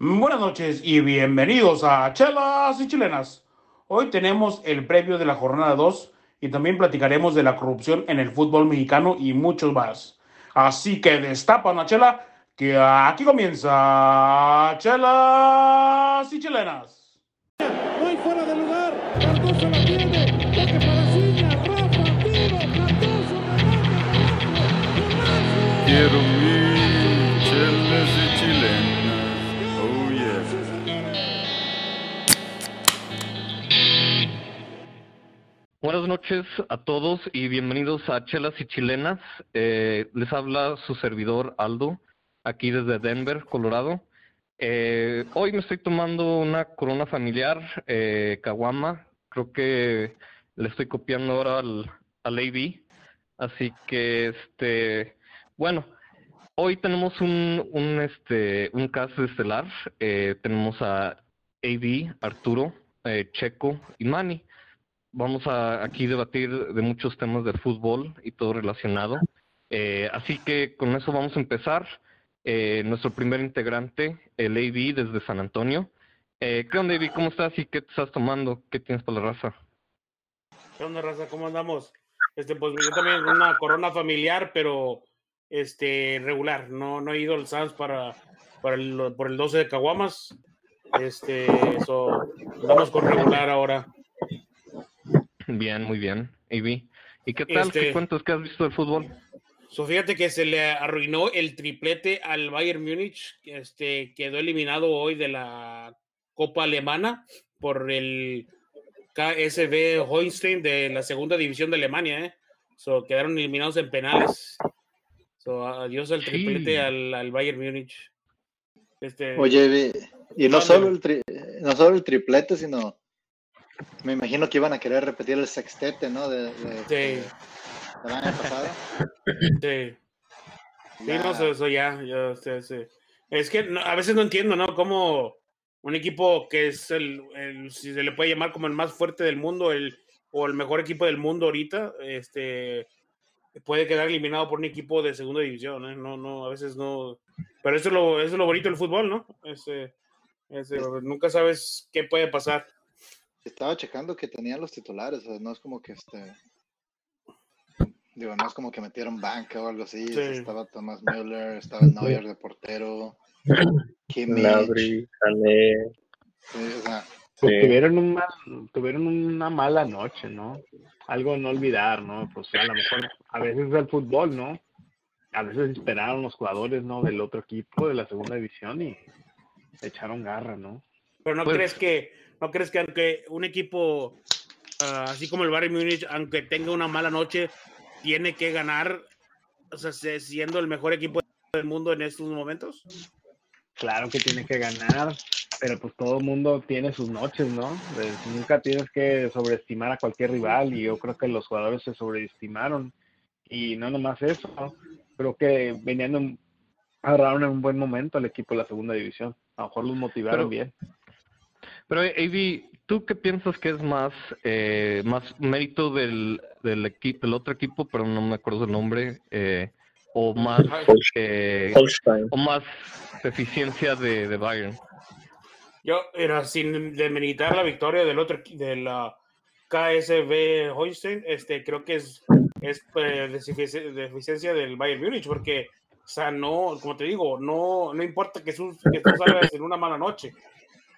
Buenas noches y bienvenidos a Chelas y Chilenas. Hoy tenemos el previo de la jornada 2 y también platicaremos de la corrupción en el fútbol mexicano y muchos más. Así que destapan la chela, que aquí comienza Chelas y Chilenas. No hay fuera de lugar. Cardoso la tiene. Toque para Ciña. Rafa, tiro. Cardoso, remate. Quiero Buenas noches a todos y bienvenidos a Chelas y Chilenas. Eh, les habla su servidor Aldo, aquí desde Denver, Colorado. Eh, hoy me estoy tomando una corona familiar, eh, Caguama. Creo que le estoy copiando ahora al, al AB. Así que, este, bueno, hoy tenemos un, un, este, un caso estelar. Eh, tenemos a AB, Arturo, eh, Checo y Manny vamos a aquí debatir de muchos temas del fútbol y todo relacionado. Eh, así que con eso vamos a empezar. Eh, nuestro primer integrante, el AB desde San Antonio. Eh, ¿Qué onda, AB? ¿Cómo estás y qué te estás tomando? ¿Qué tienes para la raza? ¿Qué onda, raza? ¿Cómo andamos? Este, pues yo también una corona familiar, pero este regular. No, no he ido al Sans para, para el, por el 12 de Caguamas. Este, eso, andamos con regular ahora. Bien, muy bien, AB. ¿Y qué tal? Este- ¿Qué cuentos que has visto del fútbol? So, fíjate que se le arruinó el triplete al Bayern Múnich. Este quedó eliminado hoy de la Copa Alemana por el KSV Holstein de la segunda división de Alemania. ¿eh? So, quedaron eliminados en penales. So, adiós al Sí. triplete al, al Bayern Múnich. Este, Oye, y no solo, el tri- no solo el triplete, sino me imagino que iban a querer repetir el sextete, ¿no? De, de- Sí. del año pasado. sí. Sí, no, eso, eso ya, ya, sí, sí. Es que no- a veces no entiendo, ¿no? Cómo un equipo que es el, el- si se le puede llamar como el más fuerte del mundo, el, o el mejor equipo del mundo ahorita, este, puede quedar eliminado por un equipo de segunda división, ¿eh? No, no, a veces no. Pero eso es lo, eso es lo bonito del fútbol, ¿no? Ese, ese, nunca sabes qué puede pasar. Estaba checando que tenían los titulares, o sea, no es como que este. Digo, no es como que metieron banca o algo así. Sí. Estaba Thomas Müller, estaba Neuer de portero, Kimmich. Sí, o sea, Pues Sí. tuvieron, un mal- tuvieron una mala noche, ¿no? Algo no olvidar, ¿no? Pues a lo mejor a veces es el fútbol, ¿no? A veces esperaron los jugadores, ¿no? Del otro equipo de la segunda división y echaron garra, ¿no? Pero no Pues- crees que, no crees que aunque un equipo ah, así como el Bayern Múnich, aunque tenga una mala noche, tiene que ganar, o sea, se- siendo el mejor equipo del mundo en estos momentos? Claro que tiene que ganar, pero pues todo el mundo tiene sus noches, ¿no? Pues, nunca tienes que sobreestimar a cualquier rival y yo creo que los jugadores se sobreestimaron. Y no nomás eso, ¿no? creo que venían, en- agarraron en un buen momento al equipo de la segunda división. A lo mejor los motivaron Pero- bien. Pero, AB, ¿tú qué piensas que es más, eh, más mérito del, del, equipo, del otro equipo, pero no me acuerdo el nombre, eh, o más, eh, o más eficiencia de, de Bayern? Yo, era sin demeritar la victoria del otro, de la KSV Holstein, este, creo que es, es deficiencia, deficiencia del Bayern Múnich, porque, o sea, no, como te digo, no, no importa que, sus- que tú salgas en una mala noche.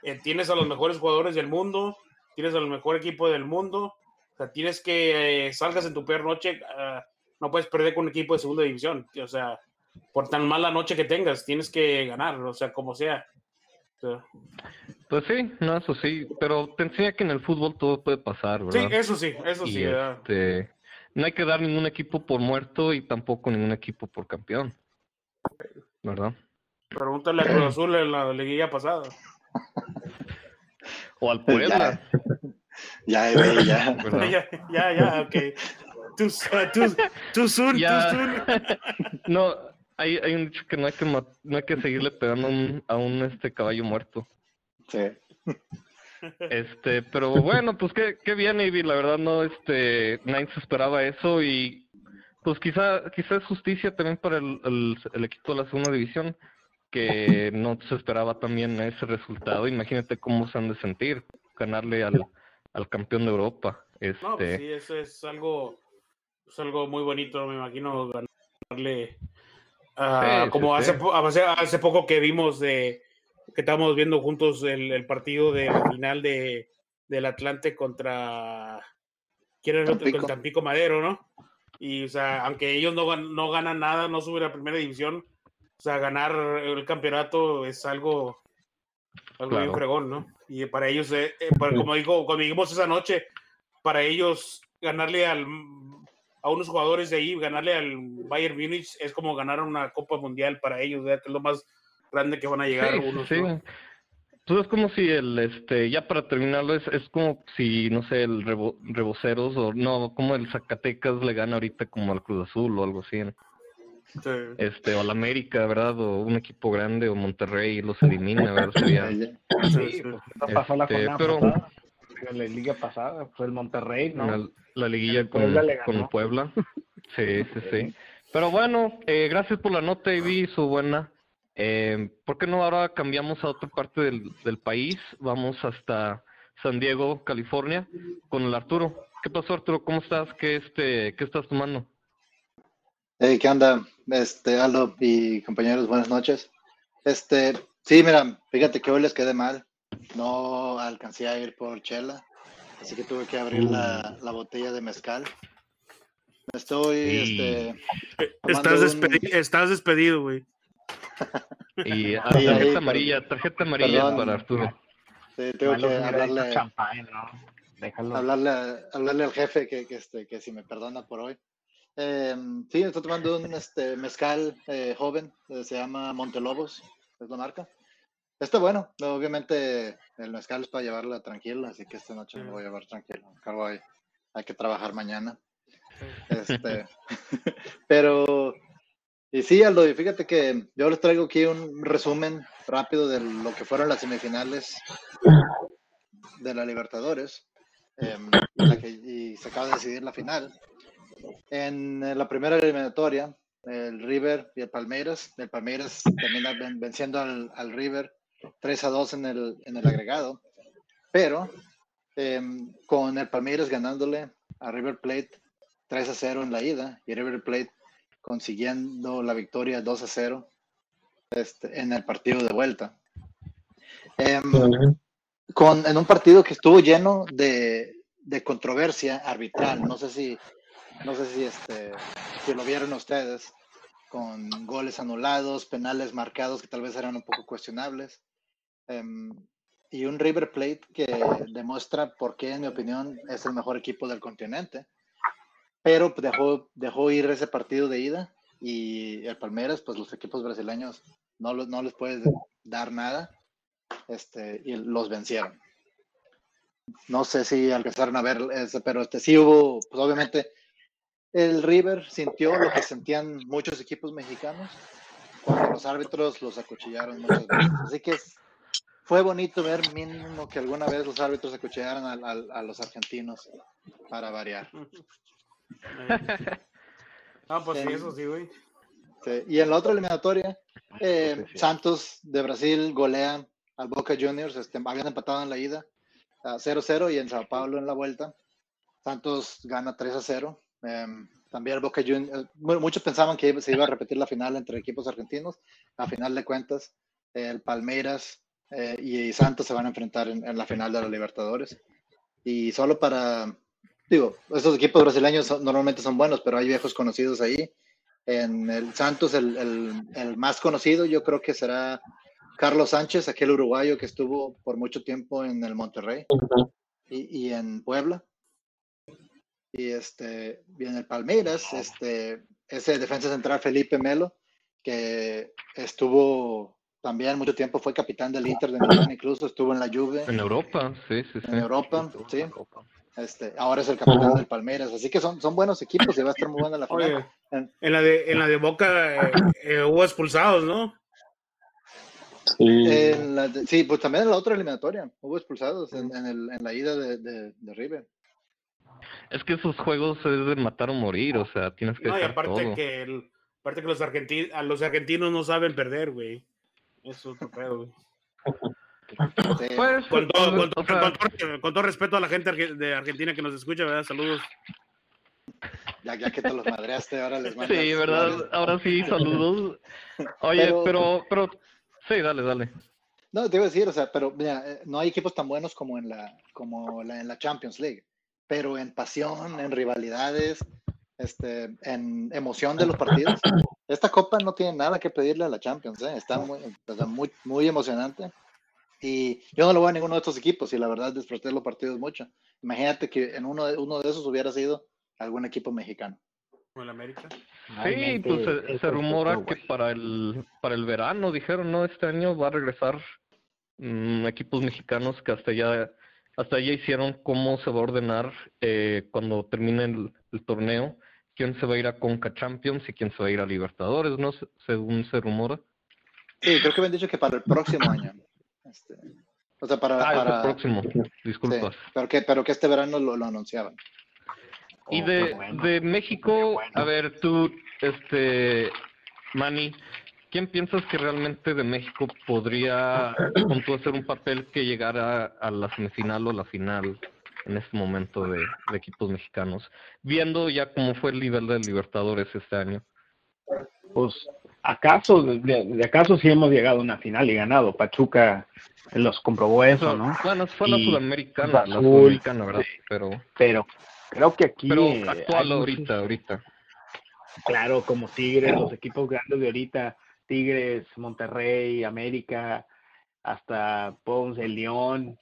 Eh, tienes a los mejores jugadores del mundo, tienes al mejor equipo del mundo, o sea, tienes que eh, salgas en tu peor noche, ah, no puedes perder con un equipo de segunda división, o sea, por tan mala noche que tengas, tienes que ganar, o sea, como sea. O sea, Pues sí, no, eso sí, pero te enseña que en el fútbol todo puede pasar, Sí, ¿verdad? eso sí, eso y sí. este, no hay que dar ningún equipo por muerto y tampoco ningún equipo por campeón, ¿verdad? Pregúntale a Cruz Azul en la liguilla pasada. O al Puebla, ya, ya. ¿verdad? ya, ya, ya, ok. Too, too, too soon, Ya. too soon. no, hay, hay un dicho que no hay que no hay que seguirle pegando a un, a un este caballo muerto. Sí. Este, pero bueno, pues qué, qué bien, Ivy, la verdad no, este, nadie se esperaba eso y pues quizá, quizá es justicia también para el, el, el equipo de la segunda división. Que no se esperaba también ese resultado. Imagínate cómo se han de sentir ganarle al, al campeón de Europa. Este, No, pues sí, eso es algo, es algo muy bonito, me imagino, ganarle Sí, sí, como sí. hace, po- hace, hace poco que vimos de que estábamos viendo juntos el, el partido de la final de del Atlante contra quién era el otro? Tampico. Con Tampico Madero, ¿no? Y o sea, aunque ellos no, no ganan nada, no suben a primera división, o sea, ganar el campeonato es algo, algo bien Claro. fregón, ¿no? Y para ellos, eh, eh, para- como dijo, como dijimos esa noche, para ellos ganarle al a unos jugadores de ahí, ganarle al Bayern Múnich es como ganar una Copa Mundial para ellos, ¿verdad? que es lo más grande que van a llegar Sí, unos. sí. ¿no? Pues es como si el, este, ya para terminarlo, es, es como si, no sé, el Rebo- Reboceros o no, como el Zacatecas le gana ahorita como al Cruz Azul o algo así, ¿no? Sí. este, o al América, ¿verdad? O un equipo grande o Monterrey los elimina, ¿verdad? Sería, Sí, Sí, sí. pues eso pasó la Este, jornada pero- pasada, la liga pasada, fue el Monterrey, ¿no? la, la liguilla El con, Puebla le con. Puebla. Sí, sí, sí. Pero bueno, eh, gracias por la nota, Ivy, su buena. Eh, ¿Por qué no ahora cambiamos a otra parte del, del país? Vamos hasta San Diego, California, con el Arturo. ¿Qué pasó, Arturo? ¿Cómo estás? ¿Qué, este, qué estás tomando? Hey, ¿qué onda? Este, Aldo y compañeros, buenas noches. Este, sí, mira, fíjate que hoy les quedé mal. No alcancé a ir por chela, así que tuve que abrir la, la botella de mezcal. Me estoy, Y- este, Estás, tomando un- despedi- estás despedido, güey. Y ah, tarjeta amarilla, tarjeta amarilla perdón. para Arturo. sí, tengo Malo que hablarle. Déjalo. hablarle, hablarle al jefe que, que, este, que si me perdona por hoy. Eh, sí, estoy tomando un este, mezcal eh, joven, eh, se llama Montelobos, es la marca. Está bueno, obviamente el mezcal es para llevarla tranquila, así que esta noche lo voy a llevar tranquilo. Acabo hay, hay que trabajar mañana. Este, pero, y sí, Aldo, y fíjate que yo les traigo aquí un resumen rápido de lo que fueron las semifinales de la Libertadores, em, y, la que- y se acaba de decidir la final. En eh, la primera eliminatoria, el River y el Palmeiras, el Palmeiras termina ven- venciendo al, al River 3 a 2 en el, en el agregado, pero em, con el Palmeiras ganándole a River Plate 3 a 0 en la ida y River Plate consiguiendo la victoria 2 a 0 este, en el partido de vuelta. Em, con, en un partido que estuvo lleno de, de controversia arbitral. No sé si, no sé si, este, si lo vieron ustedes, con goles anulados, penales marcados que tal vez eran un poco cuestionables. Em, y un River Plate que demuestra por qué, en mi opinión, es el mejor equipo del continente. Pero dejó, dejó ir ese partido de ida y el Palmeiras, pues los equipos brasileños no, no les puedes dar nada este, y los vencieron. No sé si alcanzaron a ver ese, pero este, sí hubo, pues obviamente, el River sintió lo que sentían muchos equipos mexicanos cuando los árbitros los acuchillaron muchas veces. Así que es- fue bonito ver mínimo que alguna vez los árbitros acuchillaran a, a- a los argentinos para variar. Ah, pues sí, eso sí, güey. Sí, Y en la otra eliminatoria, eh, Sí, sí. Santos de Brasil golea al Boca Juniors, este, habían empatado en la ida a 0-0 y en Sao Paulo en la vuelta. Santos gana 3-0. Em, también el Boca Juniors, muchos pensaban que se iba a repetir la final entre equipos argentinos. A final de cuentas, el Palmeiras eh, y Santos se van a enfrentar en, en la final de la Libertadores. Y solo para, digo, estos equipos brasileños son- normalmente son buenos, pero hay viejos conocidos ahí. En el Santos, el, el- el más conocido, yo creo que será Carlos Sánchez, aquel uruguayo que estuvo por mucho tiempo en el Monterrey y, y en Puebla. Y este, en el Palmeiras, este, ese defensa central Felipe Melo, que estuvo también mucho tiempo, fue capitán del Inter de Milán, incluso estuvo en la Juve, En Europa, sí, sí, sí. en Europa, sí. Este, ahora es el capitán del Palmeiras, así que son, son buenos equipos y va a estar muy buena la final. Oye, En- en la de, en la de Boca eh, eh, hubo expulsados, ¿no? En la de- sí, pues también en la otra eliminatoria hubo expulsados en, en el- en la ida de, de- de River. Es que esos juegos es de matar o morir, o sea, tienes que No, y aparte todo. que, el, aparte que los, argentinos, los argentinos no saben perder, güey. Es otro pedo, güey. Sí. Pues, Con todo, con, o todo- sea, con todo- con todo respeto a la gente de Argentina que nos escucha, ¿verdad? Saludos. Ya, ya que te los madreaste, ahora les mandas sí, ¿verdad? Ahora sí, saludos. Oye, Pero- pero, pero, sí, dale, dale. No, te iba a decir, o sea, pero mira, eh, no hay equipos tan buenos como en la, como la, en la Champions League, pero en pasión, en rivalidades, este, en emoción de los partidos, esta copa no tiene nada que pedirle a la Champions, ¿eh? está muy, o muy, muy emocionante. Y yo no lo voy a ninguno de estos equipos y la verdad disfruté los partidos mucho. Imagínate que en uno de, uno de esos hubiera sido algún equipo mexicano. Con el América. Sí, Realmente, pues se, eso se rumora que para el, para el verano, dijeron, ¿no? Este año va a regresar mm, equipos mexicanos que hasta ya, hasta ya hicieron cómo se va a ordenar eh, cuando termine el, el torneo, quién se va a ir a Conca Champions y quién se va a ir a Libertadores, ¿no? Se- Según se rumora. Sí, creo que me han dicho que para el próximo año. Este, o sea, para, Ah, es el para próximo, sí, disculpas. pero que, pero que este verano lo, lo anunciaban. Y Oh, de, bueno. de México, bueno. a ver, tú, este, Manny, ¿quién piensas que realmente de México podría, con tú, hacer un papel que llegara a la semifinal o la final en este momento de, de equipos mexicanos? Viendo ya cómo fue el nivel de Libertadores este año. Pues, ¿acaso, de, de acaso sí hemos llegado a una final y ganado? Pachuca los comprobó eso, ¿no? Bueno, fue la Y sudamericana, la Azul, sudamericana, ¿verdad? sí. Pero, Pero creo que aquí... pero actual muchos- ahorita, ahorita. Claro, como Tigres, los equipos grandes de ahorita, Tigres, Monterrey, América, hasta Ponce, León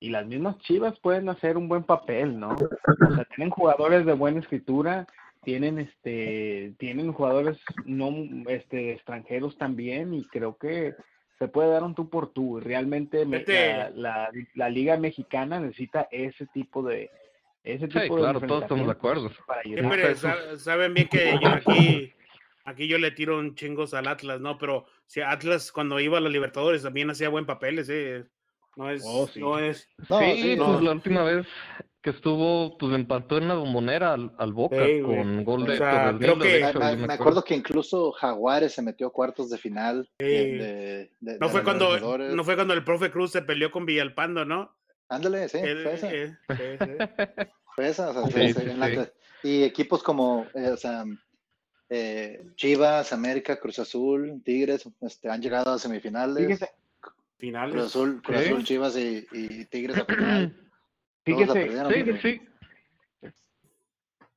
y las mismas Chivas pueden hacer un buen papel, ¿no? O sea, tienen jugadores de buena escritura, tienen este, tienen jugadores no este extranjeros también y creo que se puede dar un tú por tú. Realmente la, la, la liga mexicana necesita ese tipo de ese Sí, tipo de claro, todos estamos de acuerdo. para Sí, pero saben bien que yo aquí, aquí yo le tiro un chingos al Atlas, ¿no? Pero si Atlas cuando iba a los Libertadores también hacía buen papel, ese no es, Oh, sí. no es, No, sí, sí, pues no. la última vez que estuvo, pues empató en la bombonera al, al Boca Sí, güey. con gol O de sea, creo Nilo, que- de Me, hecho, me- yo me acuerdo que incluso Jaguares se metió a cuartos de final. Sí. de- de- de- no de fue cuando, no fue cuando el profe Cruz se peleó con Villalpando, ¿no? Ándale, sí, Él- fue esa. eh, sí, sí. fue esa, o sea, Sí, fue- sí, en la sí. que- y equipos como eh, o sea, eh, Chivas, América, Cruz Azul, Tigres, este, han llegado a semifinales. Fíjese, Cruz Finales. Azul, Cruz Sí. Azul, Chivas y, y Tigres a final. Fíjese, perdieron, Sí, pero- sí,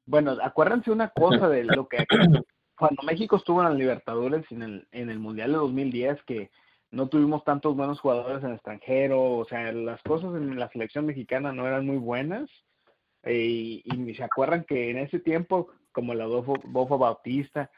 Bueno, acuérdense una cosa de lo que cuando México estuvo en la Libertadores en el, en el Mundial de 2010, que no tuvimos tantos buenos jugadores en el extranjero, o sea, las cosas en la selección mexicana no eran muy buenas. eh, y, y se acuerdan que en ese tiempo, como la Bofo, Bofo Bautista,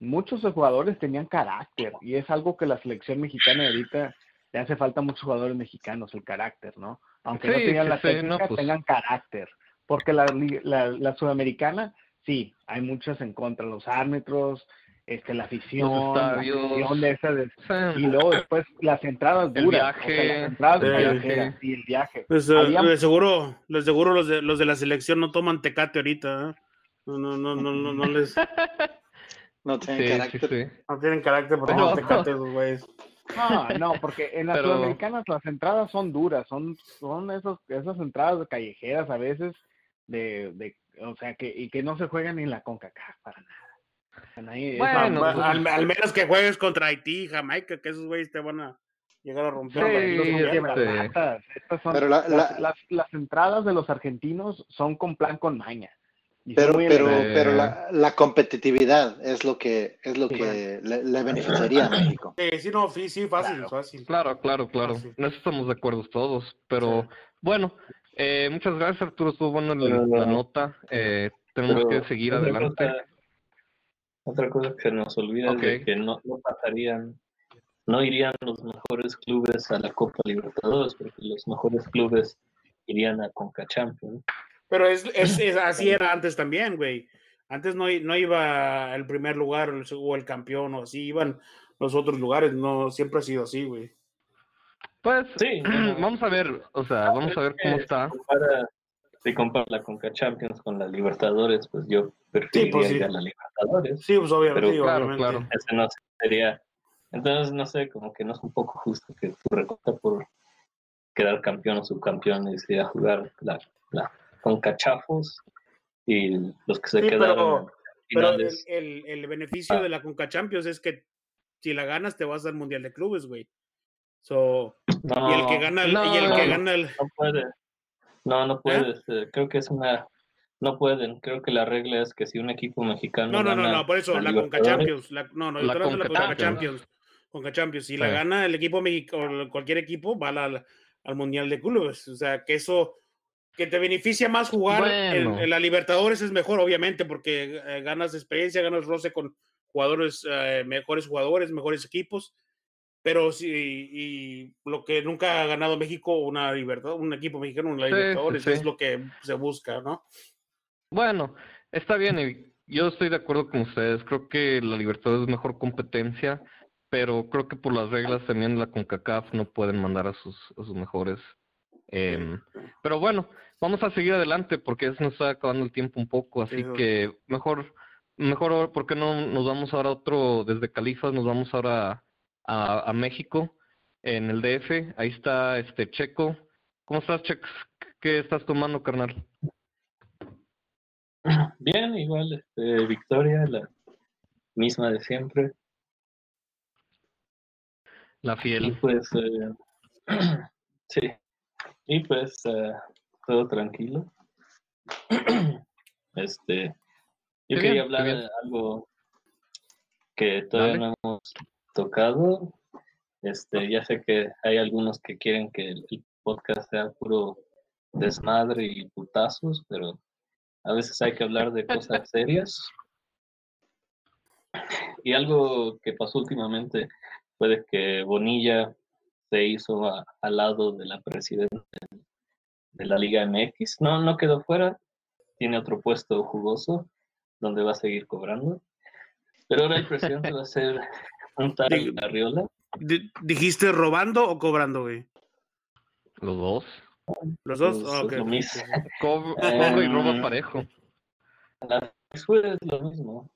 muchos de los jugadores tenían carácter, y es algo que la selección mexicana ahorita le hace falta a muchos jugadores mexicanos, el carácter, ¿no? Aunque no tengan la sí, técnica, no, pues. tengan carácter porque la, la, la sudamericana, sí, hay muchas en contra, los árbitros, este, la afición, la estadios. afición de esa, de- sí. y luego después las entradas El duras, o sea, viaje, las entradas el callejeras, viaje. sí, el viaje. Pues, eh, Había- de seguro, de seguro los de, los de la selección no toman tecate ahorita, ¿eh? No, no, no, no, no, no les No tienen Sí, sí, carácter. sí. no tienen carácter por Pero- tomar tecate, esos güeyes. No, no, porque en las Pero- sudamericanas las entradas son duras, son, son esos, esas entradas callejeras a veces, de, de, o sea, que, y que no se juegan ni en la CONCACAF para nada. Bueno, Ah, pues- al, al menos que juegues contra Haití, Jamaica, que esos güeyes te van a llegar a romper. Sí, no Pero la- las, la- las, las entradas de los argentinos son con plan con maña. Pero, pero, pero la, la competitividad es lo que es lo Sí. que le, le beneficiaría a México. Sí, sí, no, sí, sí, fácil, Claro. fácil. Claro, claro, claro. En eso estamos de acuerdo todos. Pero bueno, eh, muchas gracias Arturo, estuvo bueno Pero- la nota. Eh, tenemos Pero que seguir otra adelante. cosa- otra cosa que se nos olvida es que no, no pasarían, no irían los mejores clubes a la Copa Libertadores, porque los mejores clubes irían a Conca Champions. Pero es, es, es- así era antes también, güey. Antes no, i- no iba el primer lugar o el, campeón o así, iban los otros lugares, no, siempre ha sido así, güey. Pues Sí, vamos a ver, o sea, vamos a ver cómo está. Si compara, si compara la Conca Champions con la Libertadores, pues yo preferiría pues sí. ir a la Libertadores. Sí, pues obviamente, Pero sí, claro, obviamente. claro. Ese no sería Entonces, no sé, como que no es un poco justo que tu recorta por quedar campeón o subcampeón y ir a jugar la, la, con cachafos y los que se Sí, quedaron pero, el, el- el beneficio Ah. de la Conca Champions es que si la ganas te vas al Mundial de Clubes, güey. So, No, y el que gana el, y el no, que no. gana el no puede. No, no puedes. eh, Creo que es una. No pueden. Creo que la regla es que si un equipo mexicano. No, no, no, gana no, por eso, la Conca Champions. La, no, no, yo La estoy hablando de la Conca Conca Champions. Conca Champions. Si la gana el equipo mexicano, cualquier equipo, va la- al Mundial de Clubes. O sea, que eso, que te beneficia más jugar en, Bueno. en la Libertadores es mejor, obviamente, porque eh, ganas experiencia, ganas roce con jugadores, eh, mejores jugadores, mejores equipos. Pero sí, y lo que nunca ha ganado México, una libertad, un equipo mexicano, una Sí, Libertadores, sí. es lo que se busca, ¿no? Bueno, está bien, yo estoy de acuerdo con ustedes. Creo que la Libertadores es mejor competencia, pero creo que por las reglas también la CONCACAF no pueden mandar a sus, a sus mejores. Em, pero bueno, vamos a seguir adelante porque se nos está acabando el tiempo un poco, así Sí. que mejor, mejor, ¿por qué no nos vamos ahora a otro, desde Califas, nos vamos ahora a, a México, en el DF, ahí está este Checo. ¿Cómo estás, Chex? ¿Qué estás tomando, carnal? Bien, igual, este, Victoria, la misma de siempre. La Y fiel. pues, eh, sí, y pues eh, todo tranquilo. Este, yo quería bien, hablar de algo que todavía Dale. no hemos tocado. Este, ya sé que hay algunos que quieren que el, el podcast sea puro desmadre y putazos, pero a veces hay que hablar de cosas serias. Y algo que pasó últimamente fue de que Bonilla se hizo a- al lado de la presidenta de la Liga MX. No, no quedó fuera, tiene otro puesto jugoso donde va a seguir cobrando. Pero ahora el presidente va a ser un tal Arriola. Di- ¿Dijiste robando o cobrando, güey? Los dos. Los dos. Pues, Ah, es ok. lo mismo. Co- Cobra y roba Em, parejo. La es lo mismo,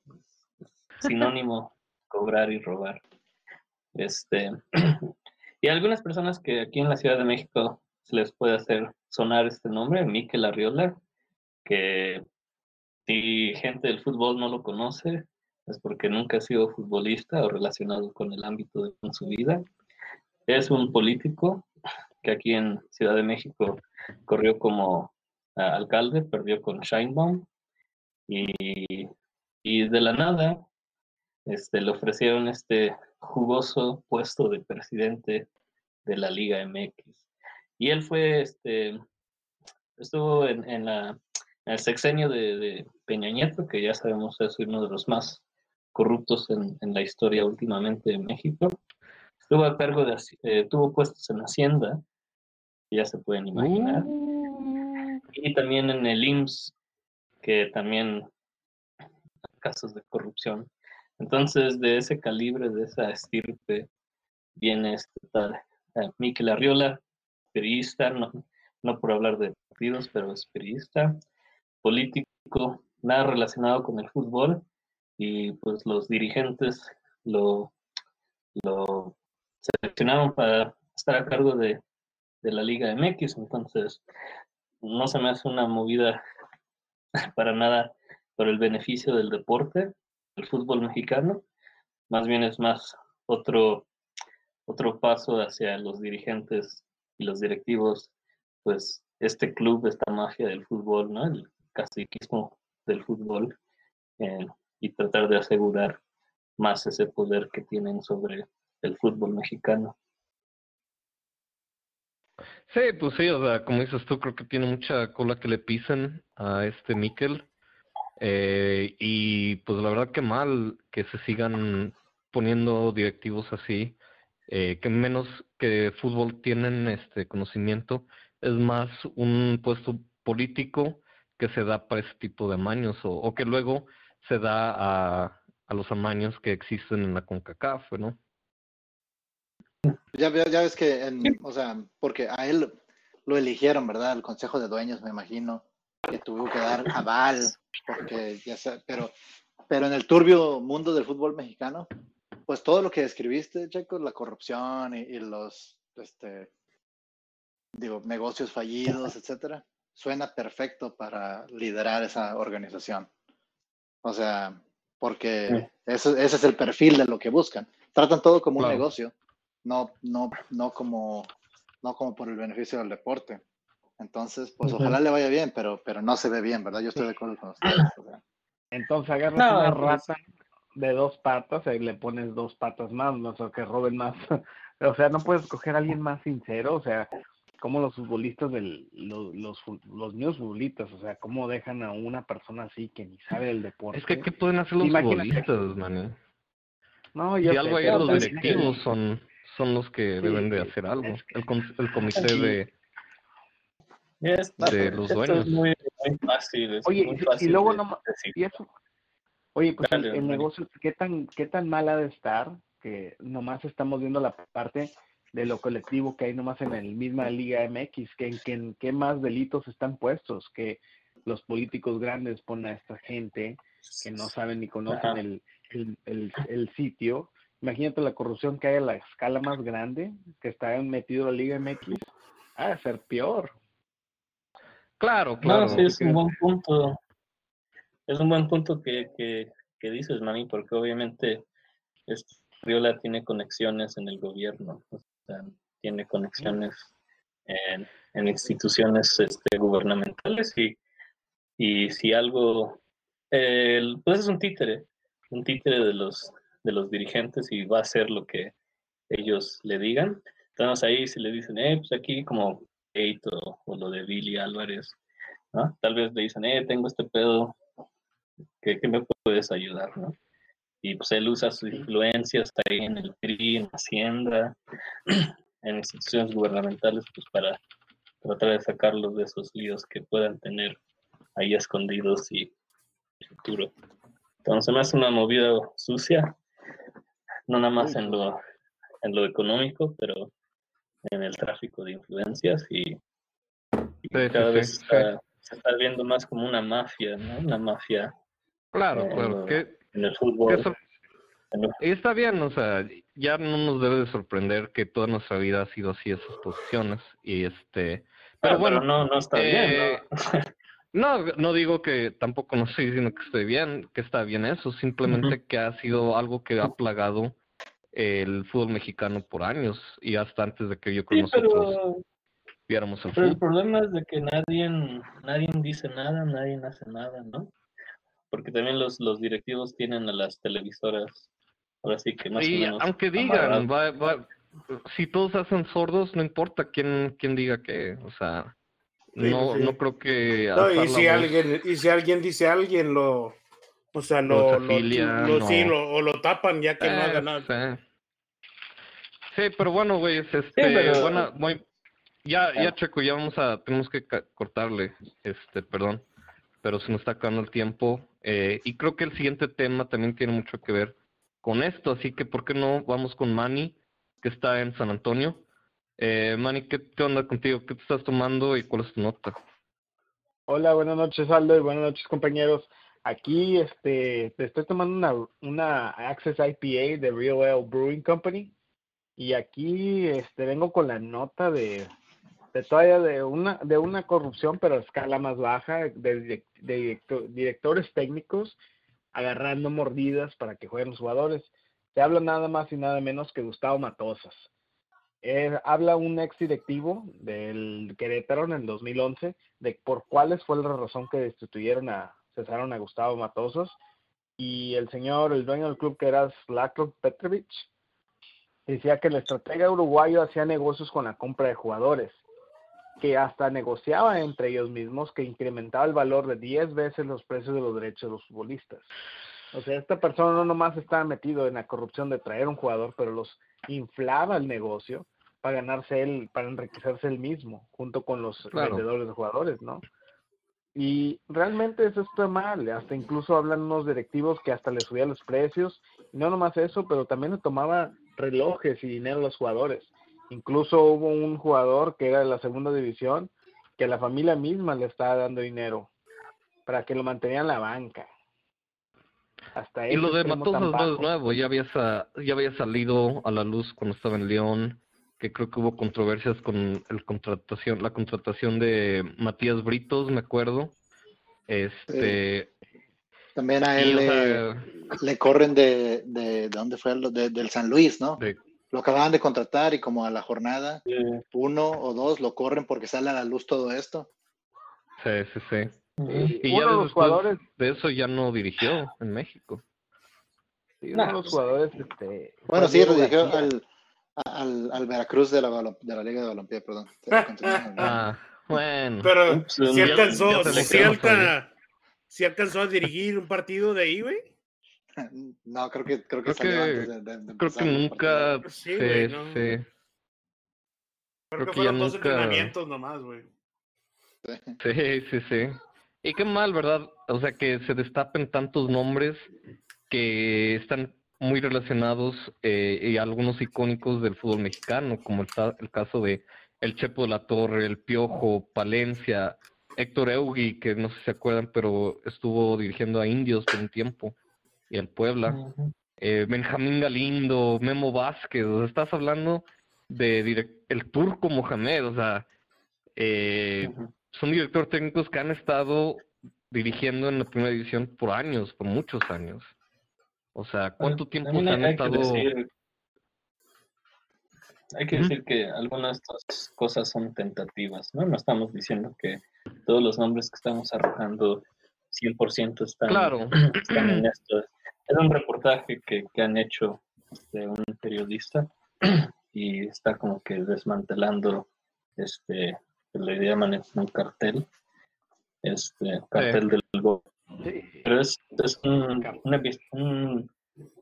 es sinónimo cobrar y robar. Este, y algunas personas que aquí en la Ciudad de México se les puede hacer sonar este nombre, Mikel Arriola, que si gente del fútbol no lo conoce, es porque nunca ha sido futbolista o relacionado con el ámbito de su vida. Es un político que aquí en Ciudad de México corrió como ah, alcalde, perdió con Scheinbaum y, y de la nada este, le ofrecieron este jugoso puesto de presidente de la Liga MX. Y él fue, este, estuvo en, en la, en el sexenio de, de Peña Nieto, que ya sabemos es uno de los más corruptos en, en la historia últimamente en México. Estuvo a cargo de, eh, tuvo puestos en Hacienda, ya se pueden imaginar Uh, y también en el IMSS, que también casos de corrupción. Entonces, de ese calibre, de esa estirpe, viene este tal eh, Mikel Arriola, periodista, no, no por hablar de partidos, pero es periodista, político, nada relacionado con el fútbol, y pues los dirigentes lo, lo seleccionaron para estar a cargo de, de la Liga MX, entonces no se me hace una movida para nada por el beneficio del deporte, el fútbol mexicano, más bien es más otro, otro paso hacia los dirigentes y los directivos, pues este club, esta mafia del fútbol, ¿no? El caciquismo del fútbol eh, y tratar de asegurar más ese poder que tienen sobre el fútbol mexicano. Sí, pues sí, o sea, como dices tú, creo que tiene mucha cola que le pisen a este Mikel. Eh, y pues la verdad que mal que se sigan poniendo directivos así, eh, que menos que fútbol tienen este conocimiento, es más un puesto político que se da para ese tipo de amaños o, que luego se da a, a los amaños que existen en la CONCACAF, ¿no? Ya, ya ves que, en- o sea, porque a él lo eligieron, ¿verdad? El Consejo de Dueños, me imagino, que tuvo que dar aval, porque ya sé, pero, pero en el turbio mundo del fútbol mexicano, pues todo lo que describiste, Checo, la corrupción y, y los, este, digo, negocios fallidos, etcétera, suena perfecto para liderar esa organización. O sea, porque eso, ese es el perfil de lo que buscan. Tratan todo como Claro. un negocio, no, no, no como, no como por el beneficio del deporte. Entonces, pues ojalá le vaya bien, pero, pero no se ve bien, ¿verdad? Yo estoy de acuerdo con ustedes. o sea. Entonces agarras No, una rata de dos patas y le pones dos patas más, no sé, que roben más. o sea, no puedes escoger a alguien más sincero, o sea, como los futbolistas del, los, los, los mismos futbolistas, o sea, cómo dejan a una persona así que ni sabe del deporte. Es que, ¿qué pueden hacer los Imagínate. futbolistas, man? no, Si yo sé, algo ahí pero los directivos son, son los que Sí, deben de hacer algo. es que- El, com- el comité de... Es- de los esto dueños. Es muy, muy fácil. Es Oye, muy y- luego no. Y eso, oye, pues el, Dale, el Dani. negocio, ¿qué tan, ¿qué tan mal ha de estar? Que nomás estamos viendo la parte de lo colectivo que hay nomás en la misma Liga MX, que en, que en qué más delitos están puestos, que los políticos grandes ponen a esta gente que no saben ni conocen el, el, el sitio. Imagínate la corrupción que hay a la escala más grande, que está metido la Liga MX, ha de ser peor. Claro, claro. No, sí, es un buen punto. Es un buen punto que, que, que dices, Mami, porque obviamente este, Riola tiene conexiones en el gobierno, o sea, tiene conexiones en, en instituciones este, gubernamentales y, y si algo, pues es un títere, un títere de los, de los dirigentes y va a hacer lo que ellos le digan. Entonces ahí si le dicen, eh, pues aquí como Kate o, lo de Billy Álvarez, ¿no? Tal vez le dicen, eh, tengo este pedo, ¿qué, qué me puedes ayudar, no? Y pues él usa su influencia, está ahí en el PRI, en Hacienda, en instituciones gubernamentales, pues para tratar de sacarlos de esos líos que puedan tener ahí escondidos y futuro. Entonces me hace una movida sucia, no nada más en lo, en lo económico, pero en el tráfico de influencias y, y Sí, cada sí, vez sí, está- se está viendo más como una mafia, ¿no? Una mafia Claro, Eh, claro. no. Que, en el fútbol. eso- y está bien, o sea, ya no nos debe de sorprender que toda nuestra vida ha sido así esas posiciones. Y este... Pero Ah, bueno, no, no está bien, eh, ¿no? No, no digo que tampoco no estoy diciendo que esté bien, que está bien eso, simplemente que ha sido algo que ha plagado el fútbol mexicano por años y hasta antes de que yo Sí, nosotros pero, viéramos el pero el problema es de que nadie, nadie dice nada, nadie hace nada, ¿no? Porque también los, los directivos tienen a las televisoras, ahora sí que más o Y menos aunque digan, va, va, si todos hacen sordos, no importa quién, quién diga qué, o sea, Sí, no, sí. no creo que No, y si alguien, y si alguien dice a alguien lo, o sea, Lo lo, lo, desafilia, lo- sí, no. lo- o lo tapan ya que no Eh, haga nada. sí. Sí, pero bueno, güey, este, pero- bueno, muy- ya, ya Ah. checo, ya vamos a, tenemos que cortarle, este, perdón, pero se nos está acabando el tiempo, eh, y creo que el siguiente tema también tiene mucho que ver con esto, así que ¿por qué no vamos con Manny, que está en San Antonio? Eh, Manny, ¿qué, ¿qué onda contigo? ¿Qué te estás tomando y cuál es tu nota? Hola, buenas noches Aldo y buenas noches compañeros. Aquí este, te estoy tomando una, una Access IPA de Real Ale Brewing Company y aquí este, vengo con la nota de, de todavía de una, de una corrupción pero a escala más baja de, direc- de directo- directores técnicos agarrando mordidas para que jueguen los jugadores. Se habla nada más y nada menos que Gustavo Matosas. Eh, habla un ex directivo del Querétaro en el 2011 de por cuáles fue la razón que destituyeron a, cesaron a Gustavo Matosas y el señor, el dueño del club que era Slatko Petrovic, decía que el estratega uruguayo hacía negocios con la compra de jugadores, que hasta negociaba entre ellos mismos que incrementaba el valor de 10 veces los precios de los derechos de los futbolistas. O sea, esta persona no nomás estaba metido en la corrupción de traer un jugador, pero los inflaba el negocio para ganarse él, para enriquecerse él mismo, junto con los Claro. vendedores de jugadores, ¿no? Y realmente eso está mal, hasta incluso hablan unos directivos que hasta le subían los precios, y no nomás eso, pero también le tomaba relojes y dinero a los jugadores. Incluso hubo un jugador que era de la segunda división, que la familia misma le estaba dando dinero para que lo mantenía en la banca. Hasta Y lo de Matosas no es nuevo, ya había, sa- ya había salido a la luz cuando estaba en León, que creo que hubo controversias con el contratación, la contratación de Matías Britos, me acuerdo. Este, También a y, él o le, sea, le corren de, de, ¿de dónde fue? De, del San Luis, ¿no? de- Lo acababan de contratar y como a la jornada uno o dos lo corren porque sale a la luz todo esto. sí, sí, sí. Y Uno ya de los jugadores- de eso ya no dirigió en México. Sí, uno de los jugadores, este, Bueno, sí, dirigió al, al, al Veracruz de la, de la Liga de Balompié, perdón. Ah, bueno. Pero Ups, si día- alcanzó, ya quedó alca- sí alcanzó a dirigir un partido de ahí, güey. No, creo que, creo que Creo salió que- antes de, de- de Creo que nunca partidos. Sí, güey, no. sí. Creo, Creo que que ya fueron dos nunca- entrenamientos nomás, güey. Sí, sí, sí. Y qué mal, ¿verdad? O sea, que se destapen tantos nombres que están muy relacionados eh, y algunos icónicos del fútbol mexicano, como el, el caso de El Chepo de la Torre, El Piojo, Palencia, Héctor Eugui, que no sé si se acuerdan, pero estuvo dirigiendo a Indios por un tiempo y al Puebla. Ujú. eh, Benjamín Galindo, Memo Vázquez, o sea, estás hablando de el turco Mohamed, o sea, eh, son directores técnicos que han estado dirigiendo en la primera división por años, por muchos años. O sea, ¿cuánto Bueno, tiempo se han hay que estado? decir- hay que decir que algunas de estas cosas son tentativas, ¿no? No estamos diciendo que todos los nombres que estamos arrojando 100% están, Claro, están en esto. Es un reportaje que, que han hecho este, un periodista y está como que desmantelando este, le llaman un cartel, este, cartel del gol. Sí. Pero es, es un, una un,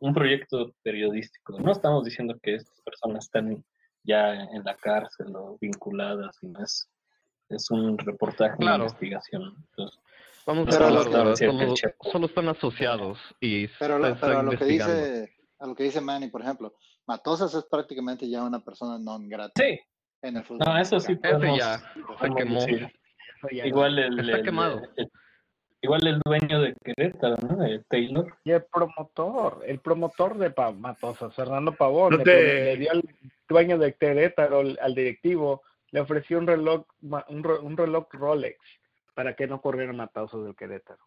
un proyecto periodístico. No estamos diciendo que estas personas están ya en la cárcel o vinculadas, sino es, es un reportaje, Claro. una investigación. Entonces, vamos a que el Solo, solo están asociados y Pero, lo- pero a lo que dice a lo que dice Manny, por ejemplo, Matosas es prácticamente ya una persona non grata sí, en el fútbol. no, eso sí. Ese podemos, ya se quemó. no. Igual el, Está el- quemado. el- igual el dueño de Querétaro, ¿no? De Taylor. Y el promotor, el promotor de Pa- Matosas, Fernando Pavón, No le, te- pone- le dio al dueño de Querétaro, al, directivo, le ofreció un reloj, un, ro- un reloj Rolex para que no corriera Matosas del Querétaro.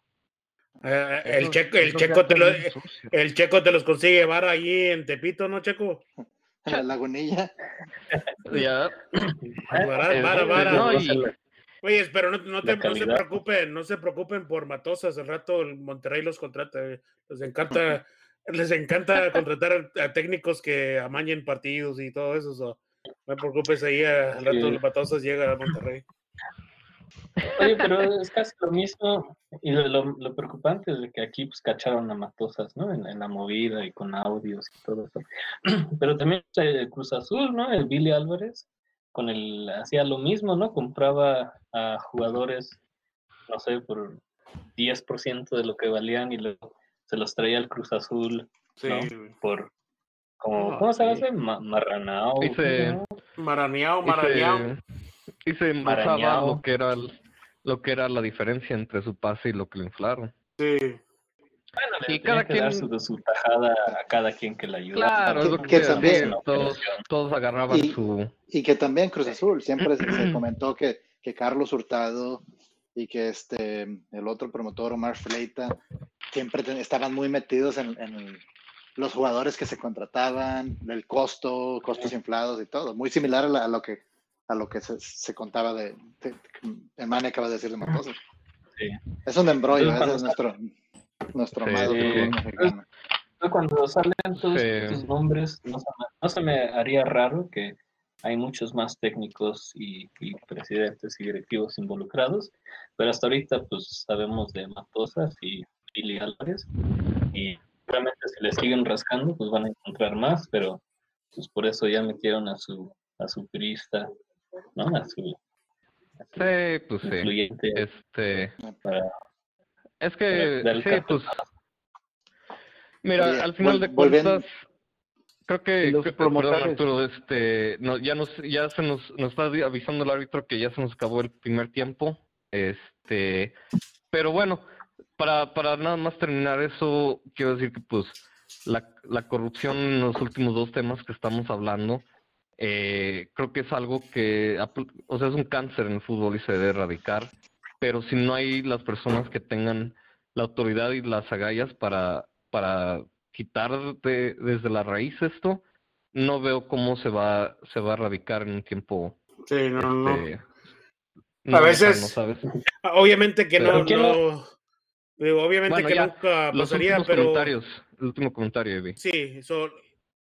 Eh, el Eso- checo, el checo te lo, el checo te los consigue llevar ahí en Tepito, ¿no, Checo? En la lagunilla. Ya, Vara, Eh, vara, eh, vara. no, y- Oye, pero no, no, te, no se preocupen, no se preocupen por Matosas. Al rato el Monterrey los contrata. eh. Les encanta, les encanta contratar a, técnicos que amañen partidos y todo eso. so, No te preocupes ahí, al rato el Matosas llega a Monterrey. Oye, pero es casi lo mismo. Y lo, lo- lo preocupante es de que aquí pues cacharon a Matosas, ¿no? En, en la movida y con audios y todo eso. Pero también el Cruz Azul, ¿no? El Billy Álvarez, con el, hacía lo mismo, ¿no? Compraba a jugadores, no sé, por 10% de lo que valían y luego se los traía al Cruz Azul Sí, No. por, como, No, ¿cómo se sí. llama? Ma- Marranao. Y se- ¿no? Maraneado, y maraneado. se, y se embozaba Marañao. lo que era el- lo que era la diferencia entre su pase y lo que le inflaron. Sí. Bueno, le cada que quien- su, su tajada a cada quien que le ayudara. Claro, es lo que, también- todos, todos agarraban Y- su... Y que también Cruz Azul, siempre se, se comentó que, que Carlos Hurtado y que este el otro promotor, Omar Fleita, siempre ten- estaban muy metidos en, en los jugadores que se contrataban, el costo, costos inflados y todo. Muy similar a, la- a lo que a lo que se, se contaba de, de, acaba de decir de Matoso. Sí. Es un embrollo, Entonces, ese es nuestro, nuestro Sí. Cuando salen todos Sí. estos nombres, no se, me, no se me haría raro que hay muchos más técnicos y, y presidentes y directivos involucrados, pero hasta ahorita pues sabemos de Matosas y Billy Álvarez y realmente si le siguen rascando pues van a encontrar más, pero pues por eso ya metieron a su a su turista, ¿no? A su, a su Sí, pues sí. Este, para es que, sí, pues, mira, Oye, al final vol- de cuentas, creo que, los que- perdón. Arturo, este, no, ya nos, ya se nos, nos está avisando el árbitro que ya se nos acabó el primer tiempo, este, pero bueno, para, para nada más terminar eso, quiero decir que pues la, la corrupción en los últimos dos temas que estamos hablando, eh, creo que es algo que, o sea, es un cáncer en el fútbol y se debe erradicar, pero si no hay las personas que tengan la autoridad y las agallas para, para quitar de- desde la raíz esto, no veo cómo se va, se va a erradicar en un tiempo Sí, no, no. este, A veces- ¿no sabes? Obviamente que no, Pero- ¿Quién no- digo, obviamente Bueno, que ya, nunca Los pasaría, últimos pero comentarios, el último comentario, Evi. sí, eso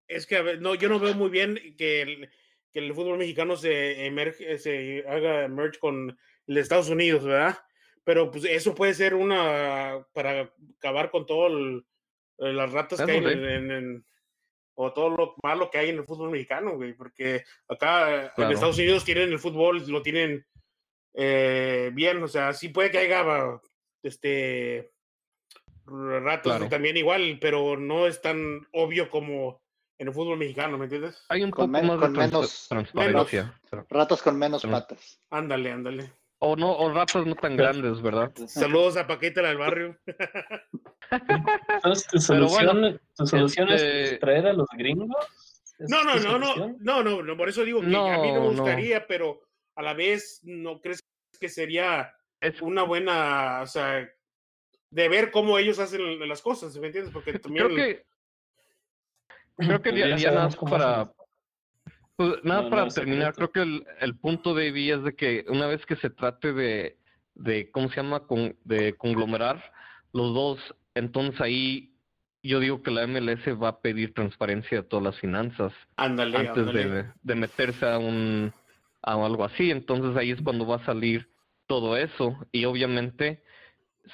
es que a ver, no, yo no veo muy bien que el, que el fútbol mexicano se emerge, se haga merge con el de Estados Unidos, ¿verdad? Pero pues eso puede ser una para acabar con todo el- eh, las ratas que hay en, en- en- o todo lo malo que hay en el fútbol mexicano, güey, porque acá en. Estados Unidos tienen el fútbol, lo tienen eh, bien, o sea, sí puede que haya este ratos Claro. también igual, pero no es tan obvio como en el fútbol mexicano, ¿me entiendes? Hay un Con poco men- más con menos- pero- Ratas con menos patas. Ándale, ándale. O no, o ratas no tan grandes, ¿verdad? Saludos a Paquita del barrio. Entonces, ¿tu Pero solución, bueno, tu solución este- es traer a los gringos? ¿Es No, no, no, no, no, no, no, por eso digo que a mí no me no. gustaría, pero a la vez no crees que sería Es, una buena, o sea, de ver cómo ellos hacen las cosas, ¿me entiendes? Porque también creo que creo que Pues ya ya, nada más para. Pues, nada No, para no terminar, secreto. creo que el, el punto de Evi es de que una vez que se trate de de cómo se llama Con- de conglomerar los dos, entonces ahí yo digo que la MLS va a pedir transparencia de todas las finanzas. ándale, antes de, de meterse a un a algo así entonces ahí es cuando va a salir todo eso y obviamente